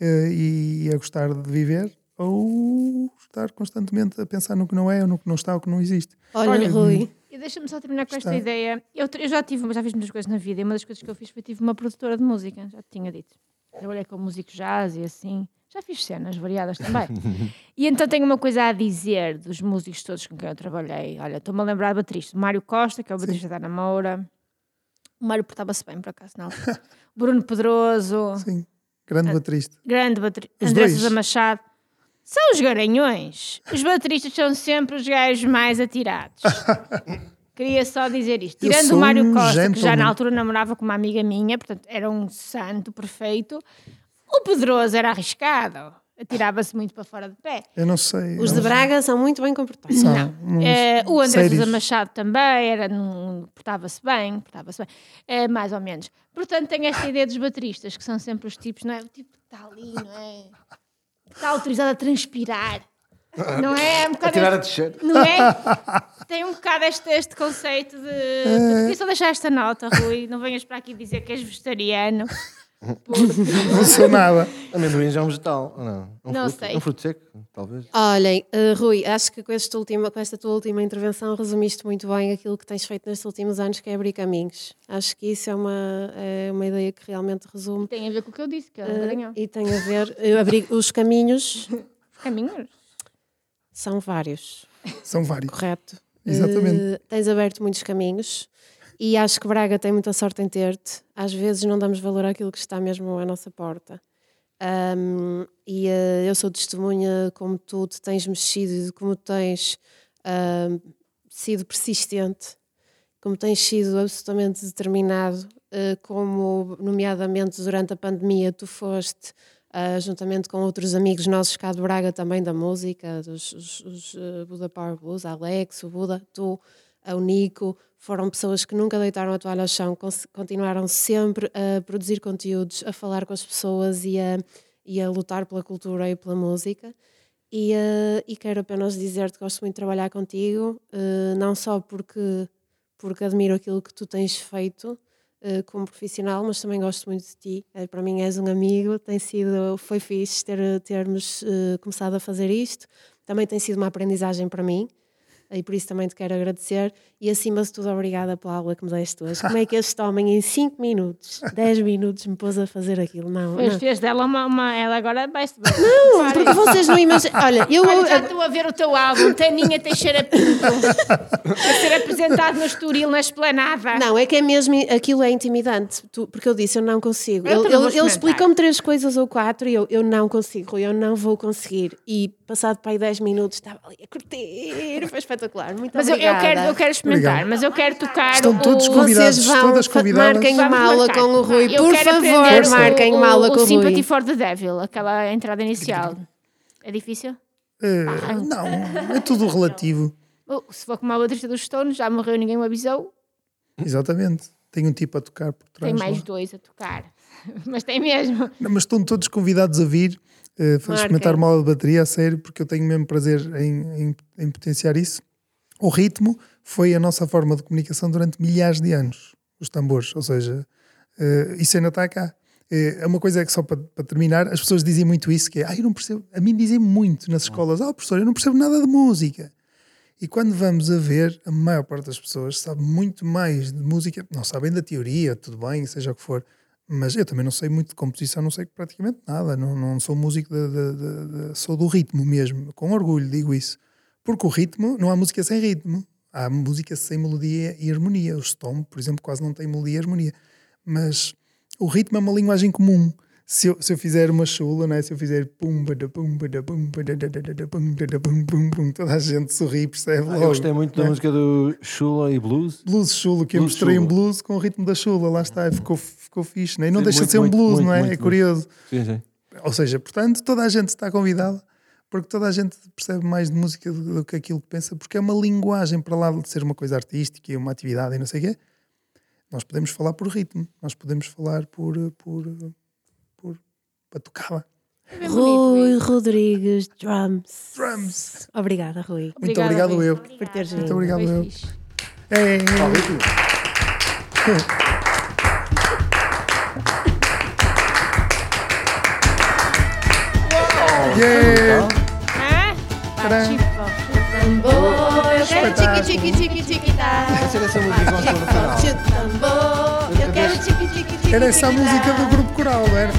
uh, e, e a gostar de viver, ou estar constantemente a pensar no que não é, ou no que não está, ou que não existe. Olha, Olha Rui. E deixa-me só terminar com está. esta ideia. Eu, eu, já tive, já fiz muitas coisas na vida, e uma das coisas que eu fiz foi tive uma produtora de música, já te tinha dito. Trabalhei com músicos jazz e assim. Já fiz cenas variadas também. e então tenho uma coisa a dizer dos músicos todos com quem eu trabalhei. Olha, estou-me a lembrar do baterista. Mário Costa, que é o baterista da Ana Moura. O Mário portava-se bem, por acaso, não. Bruno Pedroso. Sim, grande ah, baterista. Grande baterista. André Sousa Machado. São os garanhões. Os bateristas são sempre os gajos mais atirados. Queria só dizer isto. Tirando o Mário um Costa, gentleman. que já na altura namorava com uma amiga minha, portanto era um santo perfeito, o Pedroso era arriscado. Atirava-se muito para fora de pé. Eu não sei. Os de Braga são muito bem comportados. São, não. É, o André Sousa Machado também era, portava-se bem, portava-se bem, é, mais ou menos. Portanto, tem esta ideia dos bateristas, que são sempre os tipos, não é? O tipo que está ali, não é? Está autorizado a transpirar. Não é? é um a tirar este, a descer. Não é? Tem um bocado este, este conceito de. Queria só deixar esta nota, Rui. Não venhas para aqui dizer que és vegetariano. Não sou nada. Amendoim já é um vegetal, não? Um não fruto, sei. Um fruto seco, talvez. Olhem, uh, Rui, acho que com esta, última, com esta tua última intervenção resumiste muito bem aquilo que tens feito nestes últimos anos, que é abrir caminhos. Acho que isso é uma, é uma ideia que realmente resume. Tem a ver com o que eu disse, que é uh, E tem a ver, uh, abrir os caminhos. Os caminhos? São vários. São vários. Correto. Exatamente. Uh, tens aberto muitos caminhos. E acho que Braga tem muita sorte em ter-te. Às vezes não damos valor àquilo que está mesmo à nossa porta. Um, e uh, eu sou testemunha como tu te tens mexido, como tens uh, sido persistente, como tens sido absolutamente determinado, uh, como, nomeadamente durante a pandemia, tu foste, ah, juntamente com outros amigos nossos cá de Braga também da música, dos os, os, Buda Power Blues, Alex, o Buda, tu, o Nico, foram pessoas que nunca deitaram a toalha ao chão, continuaram sempre a produzir conteúdos, a falar com as pessoas e a, e a lutar pela cultura e pela música. E, uh, e quero apenas dizer-te que gosto muito de trabalhar contigo, uh, não só porque, porque admiro aquilo que tu tens feito uh, como profissional, mas também gosto muito de ti. para mim és um amigo, tem sido, foi fixe ter, termos começado a fazer isto. Também tem sido uma aprendizagem para mim. E por isso também te quero agradecer. E acima de tudo, obrigada pela aula que me deste hoje. Como é que este homem, em 5 minutos, 10 minutos, me pôs a fazer aquilo? Não. Pois fez dela uma, uma. Ela agora vai-se. Não, porque vocês não imaginam. Olha, eu. Olha, já estou a ver o teu álbum, Taninha Teixeira Pinto, a ser apresentado no Estoril, na esplanada. Não, é que é mesmo. Aquilo é intimidante, tu, porque eu disse, eu não consigo. Eu ele ele, ele explicou-me três coisas ou quatro e eu, eu não consigo, eu não vou conseguir. E passado para aí 10 minutos estava ali a curtir, foi espetacular. Muito mas obrigada. Eu, eu, quero, eu quero experimentar, Obrigado. mas eu quero tocar. Estão todos o... convidados, Vocês vão, todas convidadas. Marquem uma aula com o Rui, eu por favor, marquem uma aula com o Rui. Sympathy for the Devil, aquela entrada inicial. É difícil? Uh, não, é tudo relativo. Se for como a baterista dos Stones, já morreu, ninguém me avisou. Exatamente. Tem um tipo a tocar por trás. Tem mais lá. dois a tocar. mas tem mesmo. Não, mas estão todos convidados a vir uh, experimentar uma aula de bateria, a sério, porque eu tenho mesmo prazer em, em, em, potenciar isso. O ritmo foi a nossa forma de comunicação durante milhares de anos, os tambores, ou seja, uh, isso ainda está cá. Eh, é uma coisa que só para, para, terminar, as pessoas dizem muito isso, que é, ah, eu não percebo, a mim dizem muito nas escolas, ah, oh, professor, eu não percebo nada de música. E quando vamos a ver, a maior parte das pessoas sabe muito mais de música, não sabem da teoria, tudo bem, seja o que for, mas eu também não sei muito de composição, não sei praticamente nada. Não, não sou músico, de, de, de, sou do ritmo mesmo. Com orgulho digo isso. Porque o ritmo, não há música sem ritmo. Há música sem melodia e harmonia. O Stone, por exemplo, quase não tem melodia e harmonia. Mas o ritmo é uma linguagem comum se eu, se eu fizer uma chula, né? se eu fizer pum, bada, pum, bada, pum, bada, pum, bada, pum, pum, pum, toda a gente sorri, percebe? Ah, eu gostei muito né? da música do Chula e Blues. Blues Chula, que eu mostrei em blues com o ritmo da chula, lá está, ficou, ficou fixe, né? e não sim, deixa muito, de ser um blues, muito, não é? Muito, é curioso. Sim, sim. Ou seja, portanto, toda a gente está convidada, porque toda a gente percebe mais de música do, do que aquilo que pensa, porque é uma linguagem para lá de ser uma coisa artística e uma atividade e não sei o quê. Nós podemos falar por ritmo, nós podemos falar por, por batucava. É Rui Rodrigues Drums. Drums. Obrigada, Rui. Muito obrigado, eu. Por teres vindo. Muito obrigado, eu. É. Yeah! Eu quero tique tique tique tique tá. Essa é essa música que gostou no final. Eu quero tique tique tique. Era essa a música do grupo coral, não era?